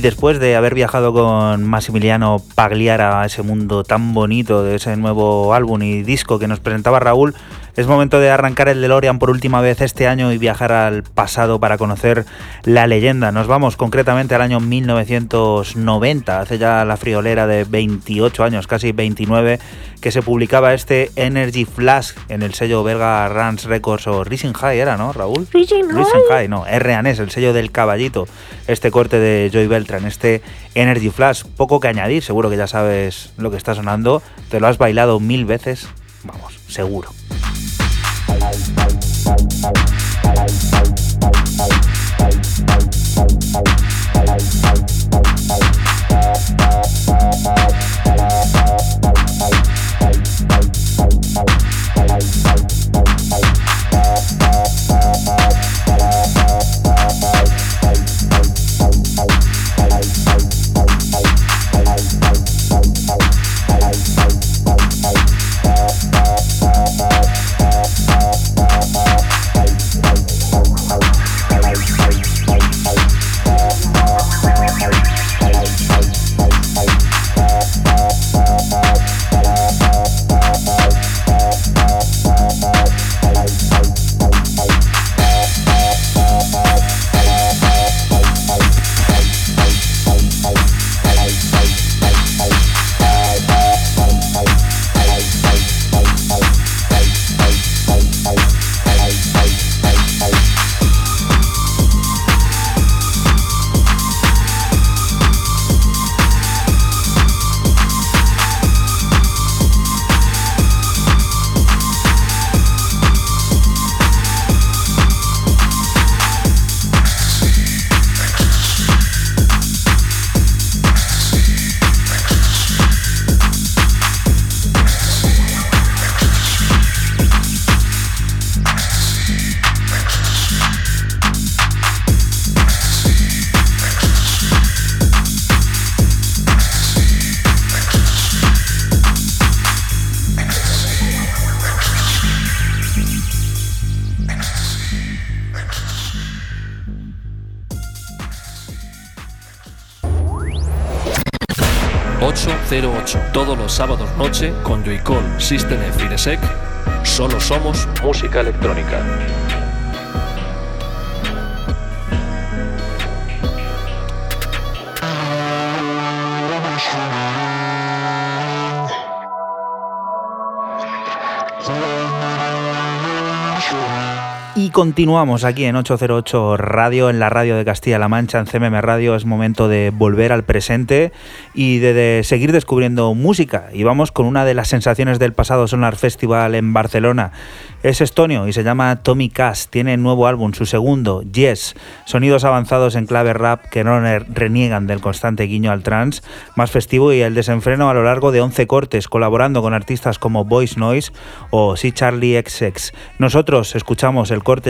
Y después de haber viajado con Massimiliano Pagliara a ese mundo tan bonito de ese nuevo álbum y disco que nos presentaba Raúl, es momento de arrancar el DeLorean por última vez este año y viajar al pasado para conocer la leyenda. Nos vamos concretamente al año 1990, hace ya la friolera de 28 años, casi 29, que se publicaba este Energy Flash en el sello belga Rans Records o Rising High era, ¿no, Raúl? Rising High, no, R&S, el sello del caballito, este corte de Joy Beltran, este Energy Flash. Poco que añadir, seguro que ya sabes lo que está sonando, te lo has bailado mil veces, vamos, seguro. Todos los sábados noche con Joycall, System F. Solo somos música electrónica. Continuamos aquí en 808 Radio, en la radio de Castilla-La Mancha, en CMM Radio. Es momento de volver al presente y de, seguir descubriendo música. Y vamos con una de las sensaciones del pasado Sonar Festival en Barcelona. Es estonio y se llama Tommy Cass. Tiene nuevo álbum, su segundo, Yes. Sonidos avanzados en clave rap que no reniegan del constante guiño al trance, más festivo y el desenfreno a lo largo de 11 cortes, colaborando con artistas como Voice Noise o C. Charlie XX. Nosotros escuchamos el corte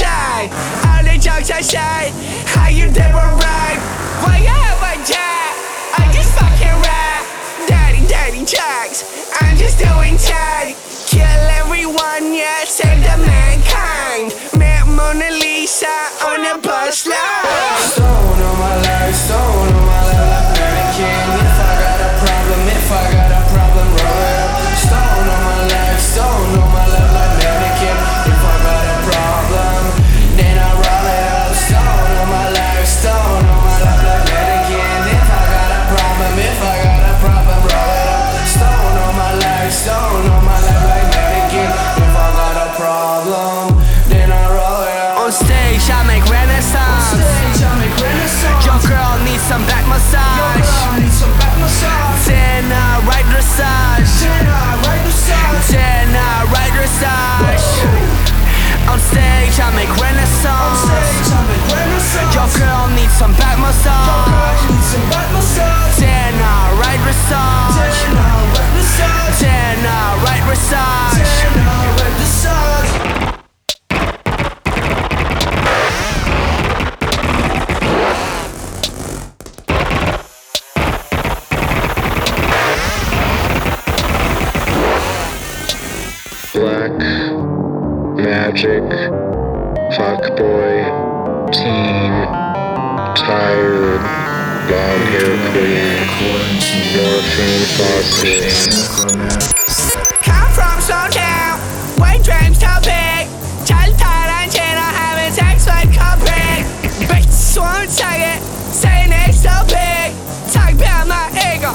All the jokes aside, how you never right? Why you ever jack? I just fucking rap. Daddy, daddy jacks. I'm just doing tag. Kill everyone, yeah, save the mankind. Met Mona Lisa on a bus line. Stone on my life, stone on my life, mannequin. Your girl needs some back massage. Then I uh, right massage. Then uh, right massage. Then uh, right massage. Then I right massage. magic, fuckboy, teen tired long hair queen morphine faucet Come from Snowtown, when dreams too big. Tell Tarantino having sex with Capri. Bitch, won't take it, saying it's so big. Talk about my ego,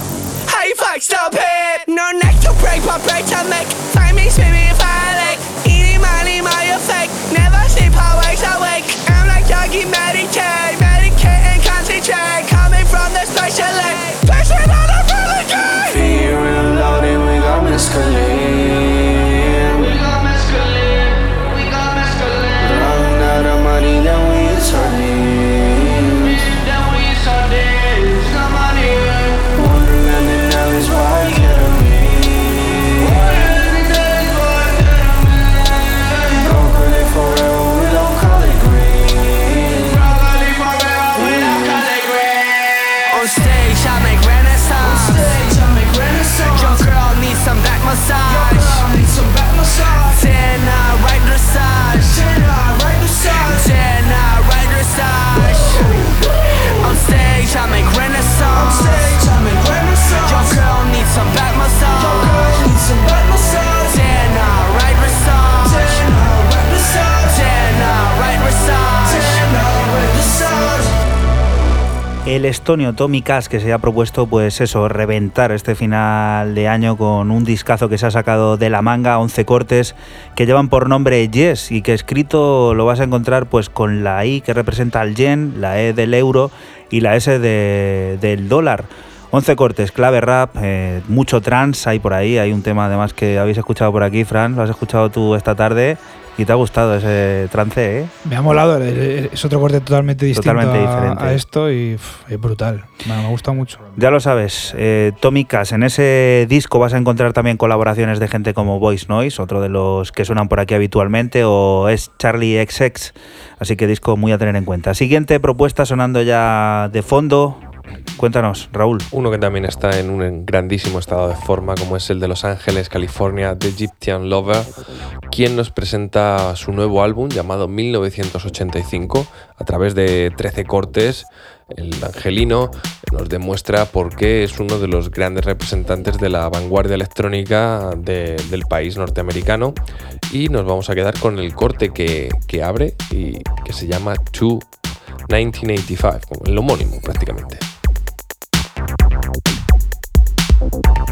hey fuck stupid. No neck to break, but break to make. Find me swimming if I. Eating money, my fake. Never sleep, always awake. I'm like doggy, meditate, El estonio Tommy Cash que se ha propuesto, pues eso, reventar este final de año con un discazo que se ha sacado de la manga, 11 cortes que llevan por nombre Yes y que escrito lo vas a encontrar pues con la I que representa al yen, la E del euro y la S de- del dólar. 11 cortes, clave rap, eh, mucho trance hay por ahí, hay un tema además que habéis escuchado por aquí, Fran, lo has escuchado tú esta tarde y te ha gustado ese trance, ¿eh? Me ha molado, es otro corte totalmente distinto Totalmente a- diferente. a esto y es brutal. Me, me gusta mucho. Ya lo sabes, eh, Tommy Cash, en ese disco vas a encontrar también colaboraciones de gente como Voice Noise, otro de los que suenan por aquí habitualmente, o es Charlie XX, así que disco muy a tener en cuenta. Siguiente propuesta sonando ya de fondo, cuéntanos, Raúl. Uno que también está en un grandísimo estado de forma, como es el de Los Ángeles, California, The Egyptian Lover, quien nos presenta su nuevo álbum llamado 1985 a través de 13 cortes. El angelino nos demuestra por qué es uno de los grandes representantes de la vanguardia electrónica de- del país norteamericano. Y nos vamos a quedar con el corte que, que abre y que se llama To 1985, como el homónimo prácticamente. Thank you.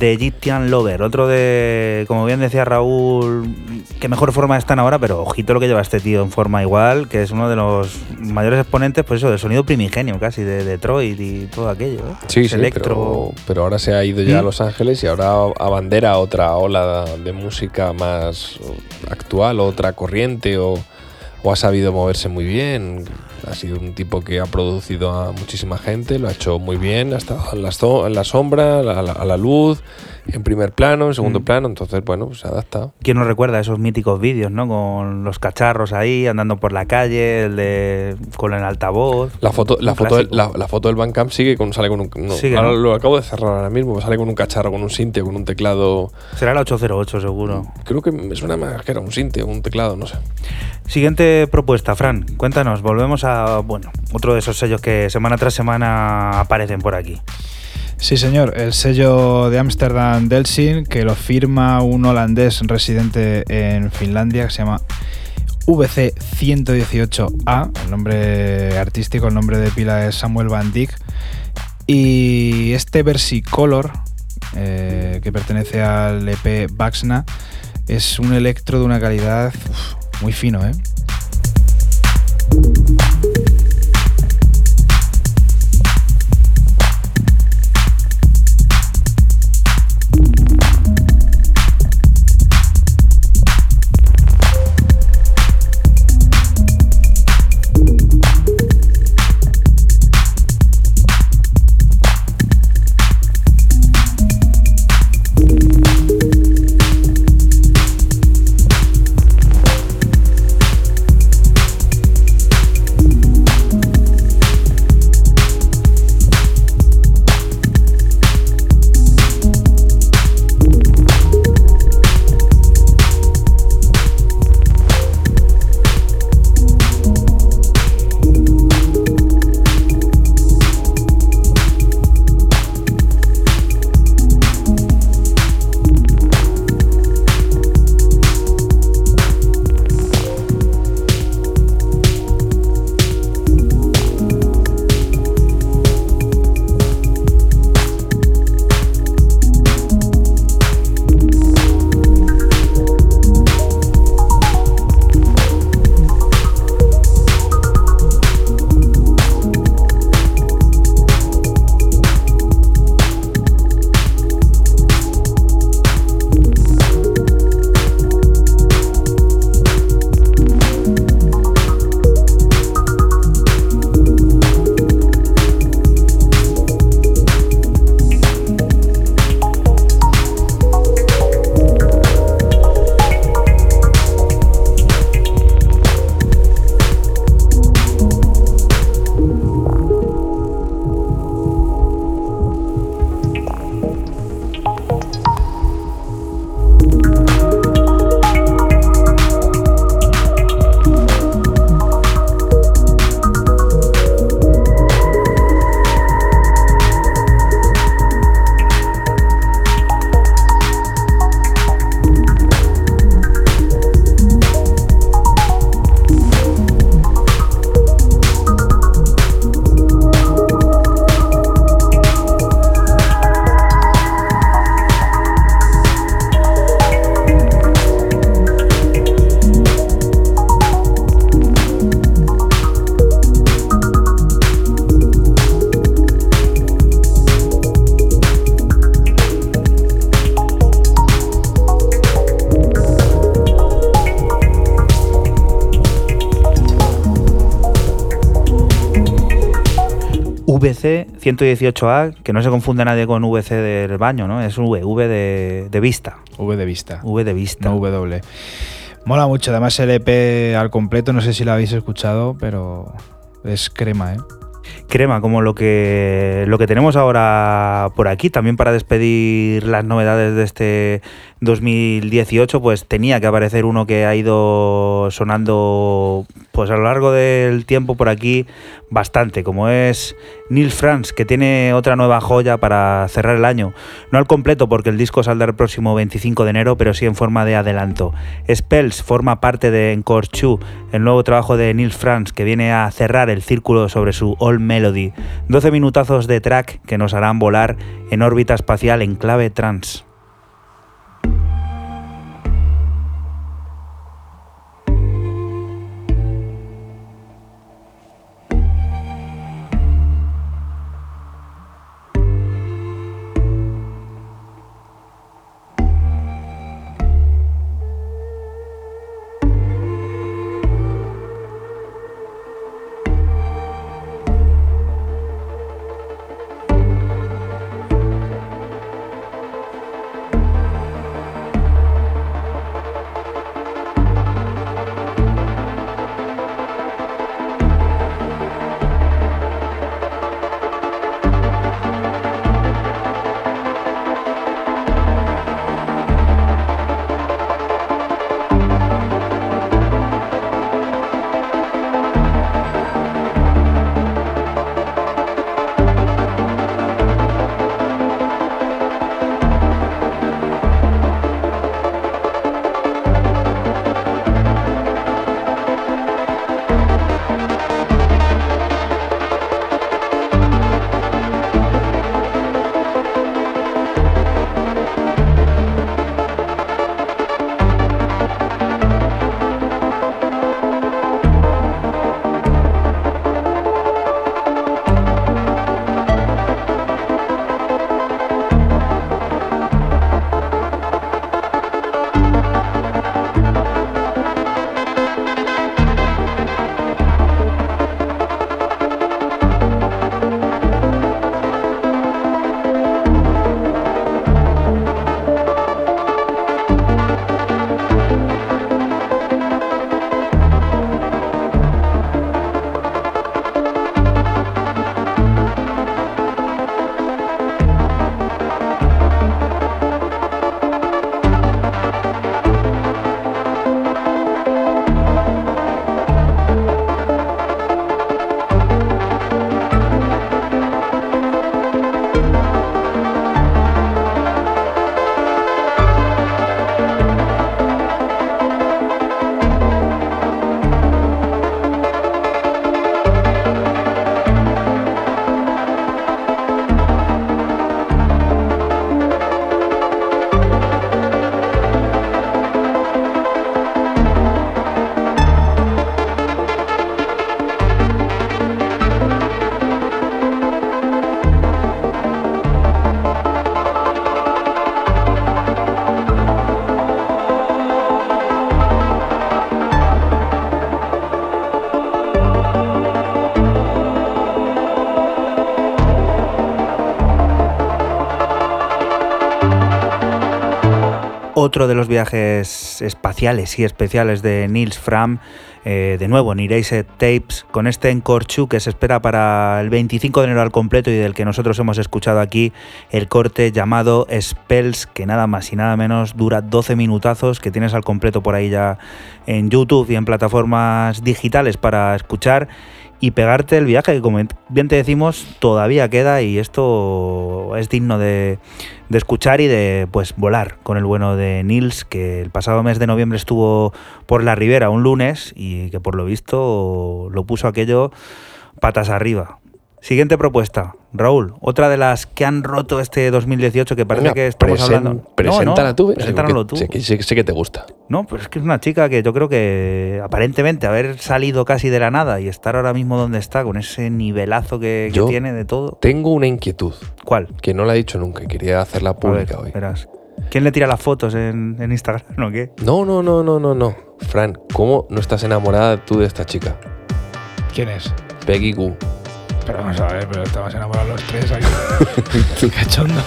The Egyptian Lover, otro de, como bien decía Raúl, que mejor forma están ahora, pero ojito lo que lleva este tío en forma igual, que es uno de los mayores exponentes, pues eso, del sonido primigenio casi, de Detroit y todo aquello. ¿eh? Sí, sí, electro. pero, pero ahora se ha ido ya a ¿Mm? Los Ángeles y ahora abandera otra ola de música más actual, otra corriente, o, o ha sabido moverse muy bien. Ha sido un tipo que ha producido a muchísima gente, lo ha hecho muy bien, ha estado en la, en la sombra, a la, a la luz, en primer plano, en segundo Mm. plano, entonces, bueno, pues se ha adaptado. ¿Quién nos recuerda esos míticos vídeos, ¿no? Con los cacharros ahí, andando por la calle, el de con el altavoz. La foto, la foto, del, la, la foto del Bandcamp sigue con, sale con un. no, Sigue, ahora ¿no? lo acabo de cerrar ahora mismo, sale con un cacharro, con un sinte, con un teclado. Será la 808 seguro. Creo que me suena más que era un sinte o un teclado, no sé. Siguiente propuesta, Fran. Cuéntanos, volvemos a, bueno, otro de esos sellos que semana tras semana aparecen por aquí. Sí, señor. El sello de Amsterdam Delsin, que lo firma un holandés residente en Finlandia, que se llama VC 118A. El nombre artístico, el nombre de pila es Samuel Van Dyck. Y este Versicolor, eh, que pertenece al EP Baxna, es un electro de una calidad muy fino, ¿eh? VC 118A, que no se confunde nadie con VC del baño, ¿no? Es V, V de, de vista. V de vista. V de vista. No W. Mola mucho, además el EP al completo, no sé si lo habéis escuchado, pero es crema, ¿eh? Crema, como lo que, lo que tenemos ahora por aquí, también para despedir las novedades de este, 2018, pues tenía que aparecer uno que ha ido sonando pues a lo largo del tiempo por aquí bastante, como es Neil Franz, que tiene otra nueva joya para cerrar el año. No al completo porque el disco saldrá el próximo 25 de enero, pero sí en forma de adelanto. Spells forma parte de Encore 2, el nuevo trabajo de Neil Franz, que viene a cerrar el círculo sobre su All Melody. 12 minutazos de track que nos harán volar en órbita espacial en clave trans. Otro de los viajes espaciales y especiales de Nils Fram, eh, de nuevo en Erased Tapes, con este Encore 2 que se espera para el 25 de enero al completo y del que nosotros hemos escuchado aquí el corte llamado Spells, que nada más y nada menos dura 12 minutazos, que tienes al completo por ahí ya en YouTube y en plataformas digitales para escuchar y pegarte el viaje, que como bien te decimos, todavía queda y esto es digno de, de, escuchar y de pues volar con el bueno de Nils, que el pasado mes de noviembre estuvo por la Ribera un lunes y que por lo visto lo puso aquello patas arriba. Siguiente propuesta, Raúl, otra de las que han roto este 2018 que parece Venga, que estamos presen- hablando. Preséntala tú. Preséntanoslo tú. Sé que, sé, sé que te gusta. No, pues es que es una chica que yo creo que aparentemente haber salido casi de la nada y estar ahora mismo donde está, con ese nivelazo que, que Yo tiene de todo. Tengo una inquietud ¿Cuál? que no la he dicho nunca y quería hacerla A ver, pública hoy. verás. ¿Quién le tira las fotos en, en Instagram o qué? No, no, no, no, no, no. Fran, ¿cómo no estás enamorada tú de esta chica? ¿Quién es? Peggy Goo. Pero vamos a ver, pero estamos enamorados los tres aquí. Qué cachondo.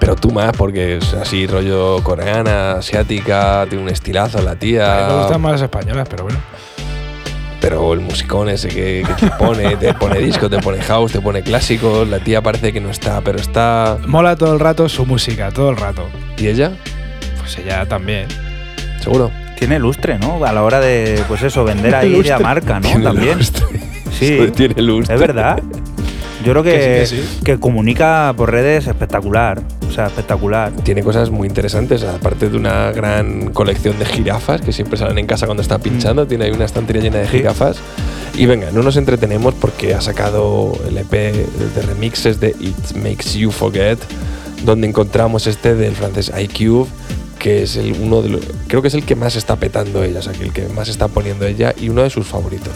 Pero tú más, porque es así rollo coreana, asiática, tiene un estilazo la A mí tía. me gustan más las españolas, pero bueno. Pero el musicón ese que, que te pone, te pone disco, te pone house, te pone clásicos, la tía parece que no está, pero está. Mola todo el rato su música, todo el rato. ¿Y ella? pues ella también. Seguro. Tiene lustre, ¿no? A la hora de, pues eso, vender ahí la marca, ¿no? Tiene También. lustre. Sí, tiene lustre. es verdad. Yo creo que, Que sí, que sí. que comunica por redes espectacular. O sea, espectacular. Tiene cosas muy interesantes, aparte de una gran colección de jirafas que siempre salen en casa cuando está pinchando. Tiene ahí una estantería llena de Mm. Sí. jirafas. Y venga, no nos entretenemos porque ha sacado el EP de remixes de It Makes You Forget, donde encontramos este del francés iCube, que es el uno de los, creo que es el que más está petando ella, o sea, que el que más está poniendo ella y uno de sus favoritos.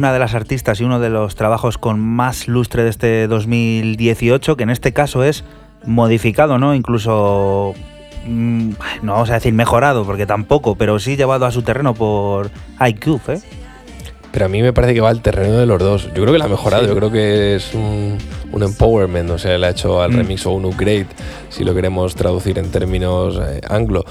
Una de las artistas y uno de los trabajos con más lustre de este 2018, que en este caso es modificado, ¿no? Incluso, mm, no vamos a decir mejorado, porque tampoco, pero sí llevado a su terreno por iCube, ¿eh? Pero a mí me parece que va al terreno de los dos. Yo creo que la ha mejorado, yo creo que es un, un empowerment, o sea, le ha hecho al Mm. remix o un upgrade, si lo queremos traducir en términos eh, anglo.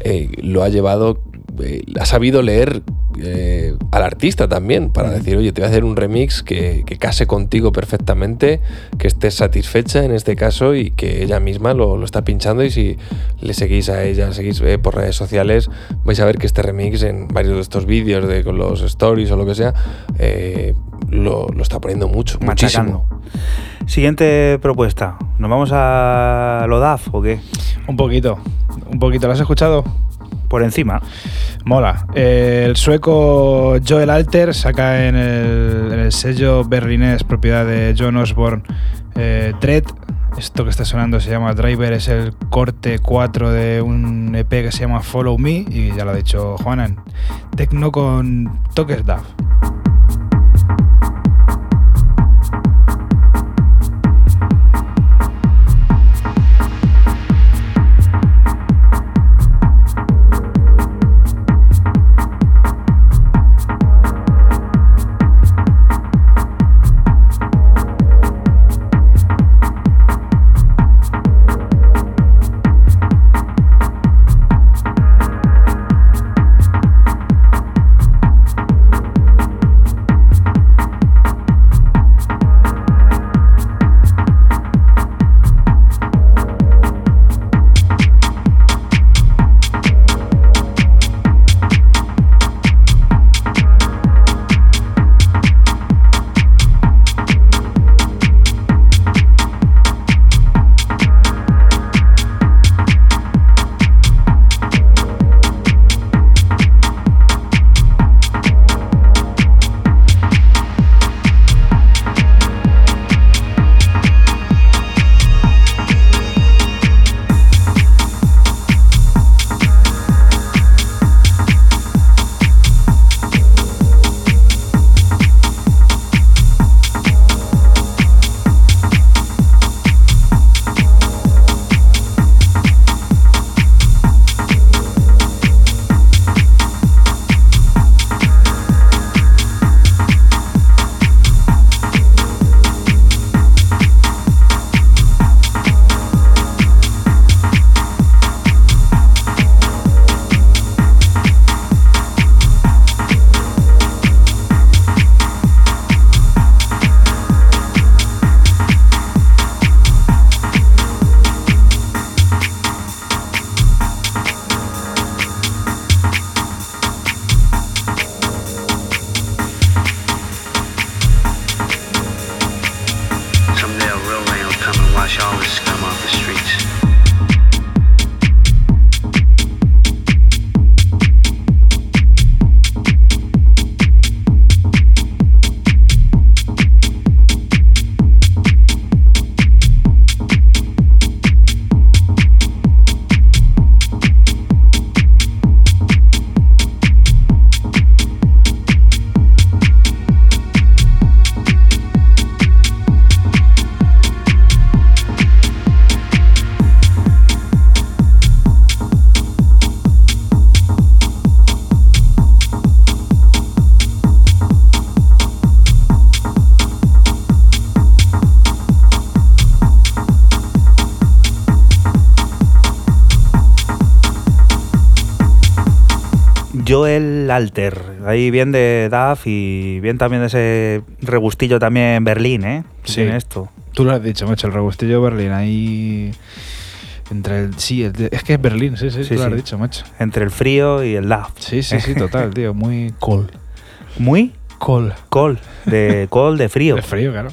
Eh, lo ha llevado, eh, ha sabido leer eh, al artista también, para decir, oye, te voy a hacer un remix que, que case contigo perfectamente, que estés satisfecha en este caso y que ella misma lo, lo está pinchando y si le seguís a ella, seguís eh, por redes sociales, vais a ver que este remix en varios de estos vídeos de con los stories o lo que sea, eh, lo, lo está poniendo mucho, Machacando. muchísimo. Siguiente propuesta. ¿Nos vamos a lo DAF o qué? Un poquito, un poquito. ¿Lo has escuchado? Por encima. Mola. Eh, el sueco Joel Alter saca en el, sello berlinés propiedad de John Osborne eh, Dread. Esto que está sonando se llama Driver, es el corte 4 de un EP que se llama Follow Me y ya lo ha dicho Juanan. Tecno con toques DAF. Ahí bien de DAF y bien también de ese regustillo también Berlín, ¿eh? Sí. Tiene esto. Tú lo has dicho, macho, el regustillo Berlín ahí. Entre el. Sí, el de- es que es Berlín, sí, sí, Sí, tú lo has sí. dicho, macho. Entre el frío y el DAF. Sí, sí, sí, total, tío. Muy cool. Muy Cool. col. De col de frío. De frío, claro.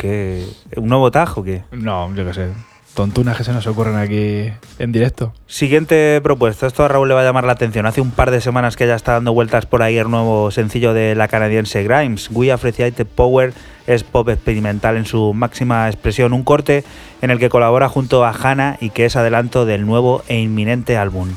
que ¿Un nuevo tajo que No, yo qué sé. Tontunas que se nos ocurren aquí en directo. Siguiente propuesta. Esto a Raúl le va a llamar la atención. Hace un par de semanas que ya está dando vueltas por ahí el nuevo sencillo de la canadiense Grimes. We Appreciate Power es pop experimental en su máxima expresión. Un corte en el que colabora junto a Hannah y que es adelanto del nuevo e inminente álbum.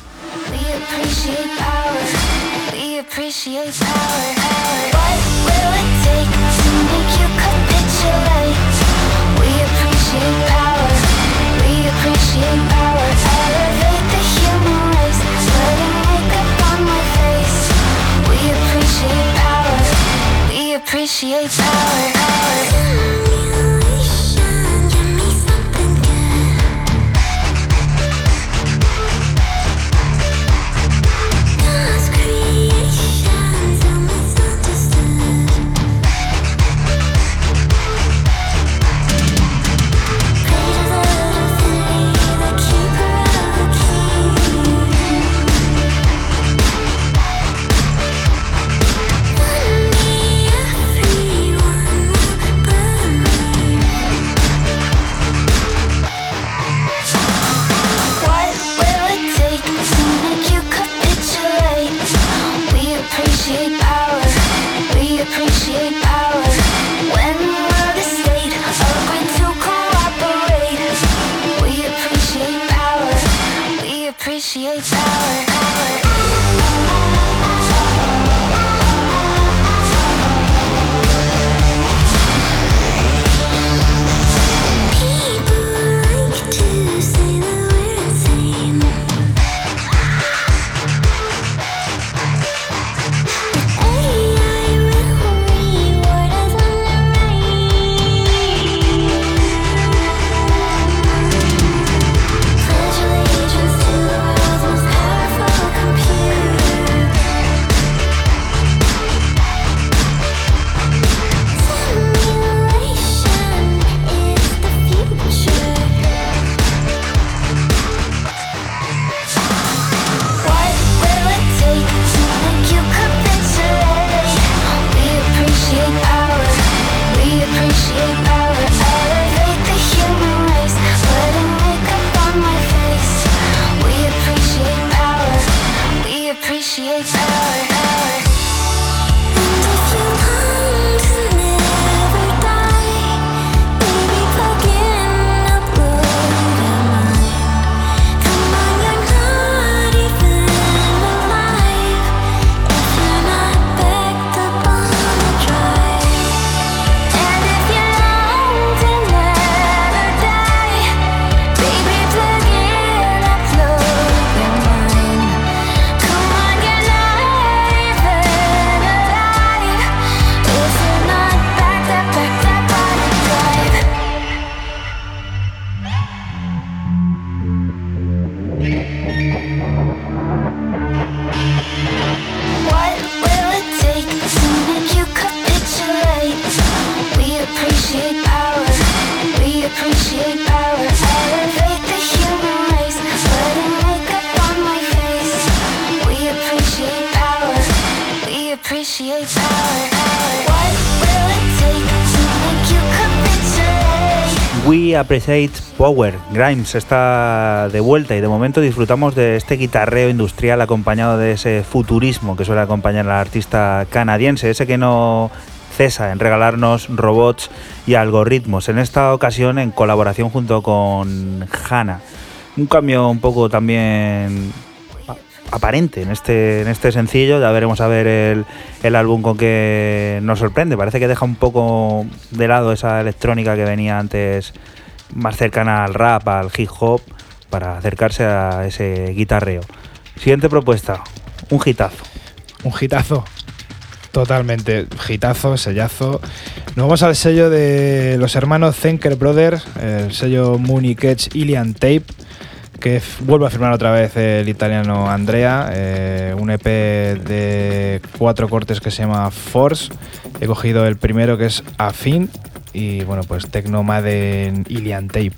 Power. Grimes está de vuelta y de momento disfrutamos de este guitarreo industrial acompañado de ese futurismo que suele acompañar al artista canadiense, ese que no cesa en regalarnos robots y algoritmos. En esta ocasión en colaboración junto con Hannah. Un cambio un poco también aparente en este, en este sencillo. Ya veremos a ver el, el álbum con que nos sorprende. Parece que deja un poco de lado esa electrónica que venía antes más cercana al rap, al hip hop, para acercarse a ese guitarreo. Siguiente propuesta, un hitazo. Un hitazo. Totalmente. Hitazo, sellazo. Nos vamos al sello de los hermanos Zenker Brothers, el sello Mooney Ketch Ilian Tape, que vuelve a firmar otra vez el italiano Andrea, eh, un EP de cuatro cortes que se llama Force. He cogido el primero que es Afin y bueno, pues Tecno Maden Ilian Tape.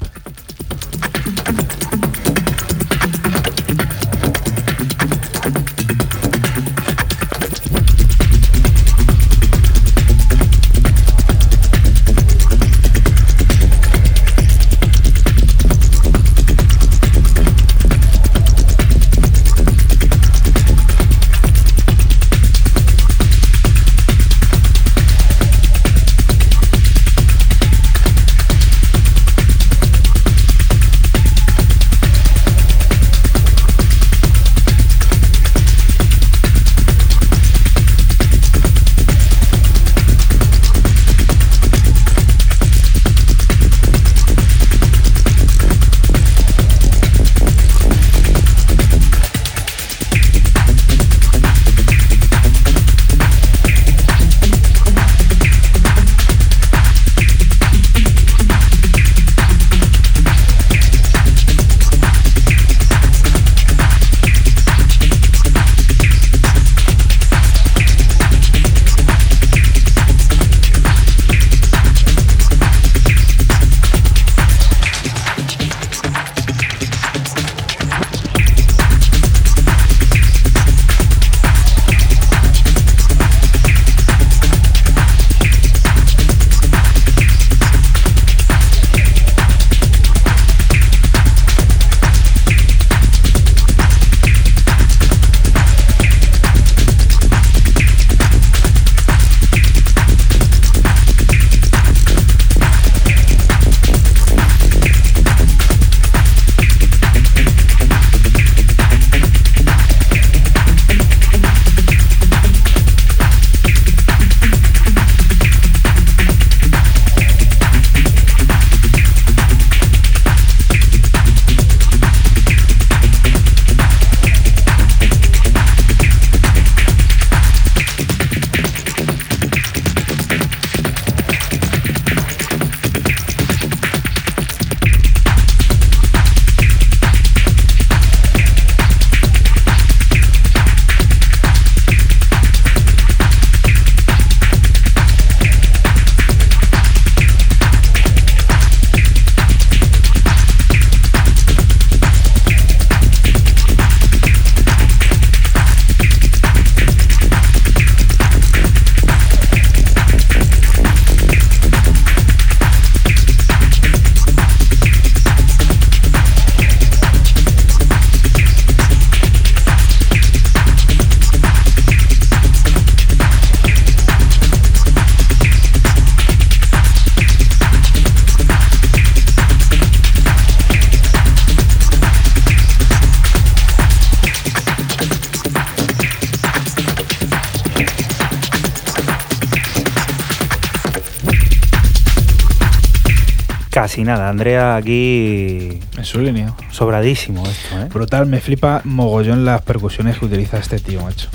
Casi nada, Andrea aquí En su línea. sobradísimo esto, ¿eh? Brutal, me flipa mogollón las percusiones que utiliza este tío, macho.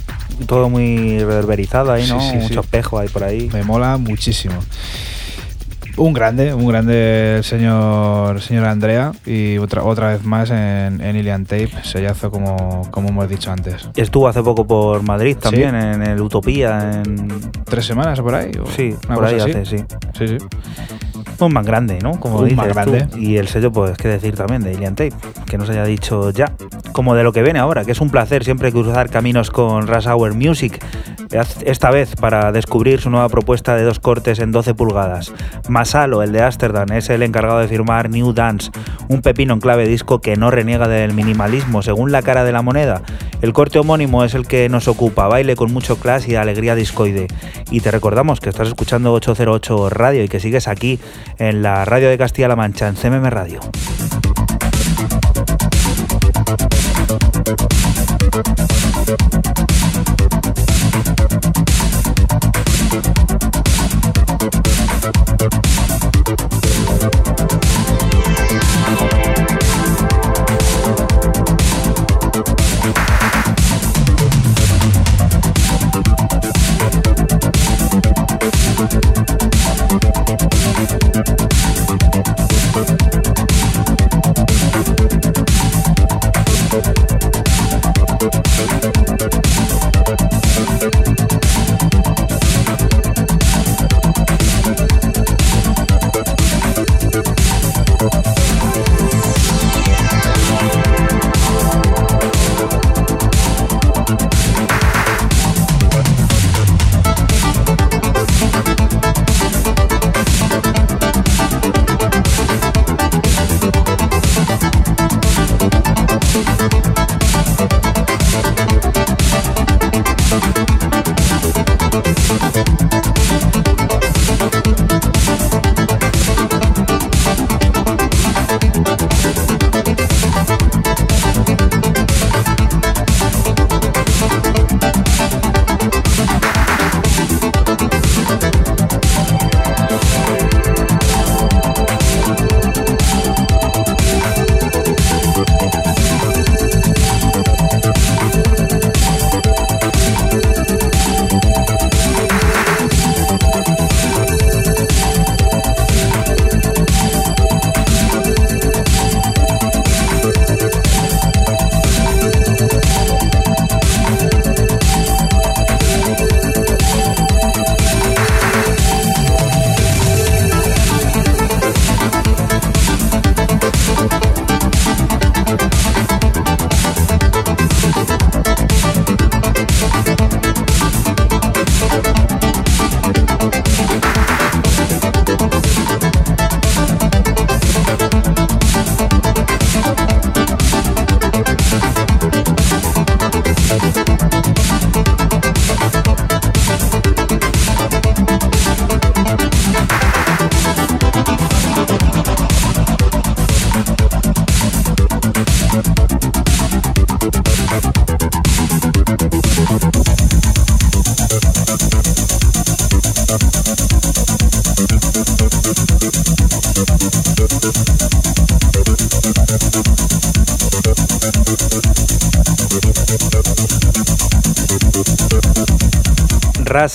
Todo muy reverberizado ahí, ¿no? Sí, sí, Mucho sí. espejo ahí por ahí. Me mola muchísimo. Un grande, un grande el señor, señor Andrea y otra, otra vez más en, en Ilian Tape, sellazo como, como hemos dicho antes. Estuvo hace poco por Madrid Sí. también, en el Utopía, en... ¿Tres semanas por ahí? o Sí, una por ahí hace, sí. Sí, sí. Un más grande, ¿no? Como Un dices más tú. grande. Y el sello, pues, qué decir también, de Ilian Tape, que nos haya dicho ya. Como de lo que viene ahora, que es un placer siempre cruzar caminos con Rush Hour Music. Esta vez para descubrir su nueva propuesta de dos cortes en 12 pulgadas. Masalo, el de Amsterdam, es el encargado de firmar New Dance, un pepino en clave disco que no reniega del minimalismo, según la cara de la moneda. El corte homónimo es el que nos ocupa, baile con mucho clase y alegría discoide. Y te recordamos que estás escuchando 808 Radio y que sigues aquí en la radio de Castilla-La Mancha, en CMM Radio.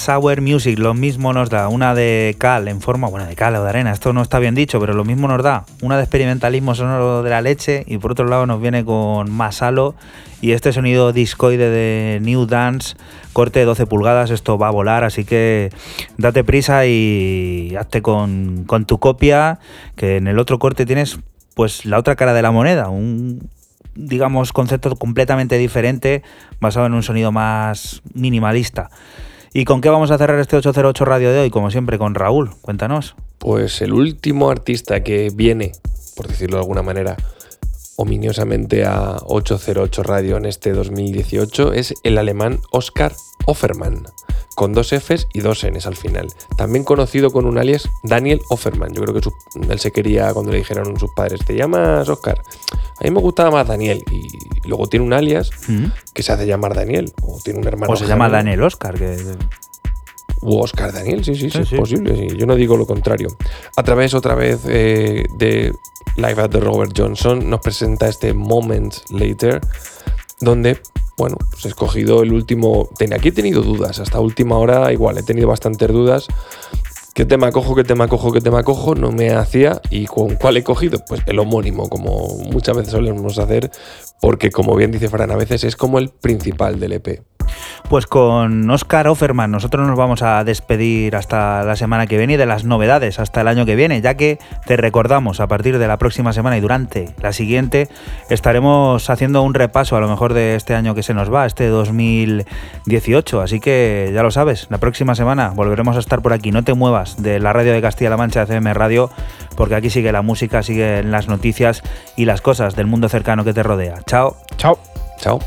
Sour Music, lo mismo nos da una de cal en forma, bueno, de cal o de arena, esto no está bien dicho, pero lo mismo nos da una de experimentalismo sonoro de la leche y por otro lado nos viene con más halo y este sonido discoide de New Dance, corte de 12 pulgadas, esto va a volar, así que date prisa y hazte con, con tu copia, que en el otro corte tienes pues la otra cara de la moneda, un digamos concepto completamente diferente basado en un sonido más minimalista. ¿Y con qué vamos a cerrar este 808 radio de hoy? Como siempre, con Raúl. Cuéntanos. Pues el último artista que viene, por decirlo de alguna manera, ominiosamente a 808 Radio en este 2018 es el alemán Oscar Offermann, con dos Fs y dos Ns al final. También conocido con un alias Daniel Offermann. Yo creo que su- él se quería cuando le dijeron sus padres, ¿te llamas Oscar? A mí me gustaba más Daniel. Y luego tiene un alias que se hace llamar Daniel. O tiene un hermano. O se llama. Daniel Oscar, que U Oscar Daniel, sí, sí, sí, Sí, es sí. posible. sí. Yo no digo lo contrario. A través, otra vez, eh, de Live at the Robert Johnson, nos presenta este Moments Later, donde, bueno, pues he escogido el último. Aquí he tenido dudas, hasta última hora, igual, he tenido bastantes dudas. ¿Qué tema cojo, qué tema cojo, qué tema cojo? No me hacía. ¿Y con cuál he cogido? Pues el homónimo, como muchas veces solemos hacer, porque como bien dice Fran, a veces es como el principal del EP. Pues con Oscar Offerman nosotros nos vamos a despedir hasta la semana que viene y de las novedades hasta el año que viene, ya que te recordamos a partir de la próxima semana y durante la siguiente estaremos haciendo un repaso a lo mejor de este año que se nos va, este 2018. Así que ya lo sabes, la próxima semana volveremos a estar por aquí. No te muevas de la radio de Castilla-La Mancha, CM Radio, porque aquí sigue la música, siguen las noticias y las cosas del mundo cercano que te rodea. Chao. Chao. Chao.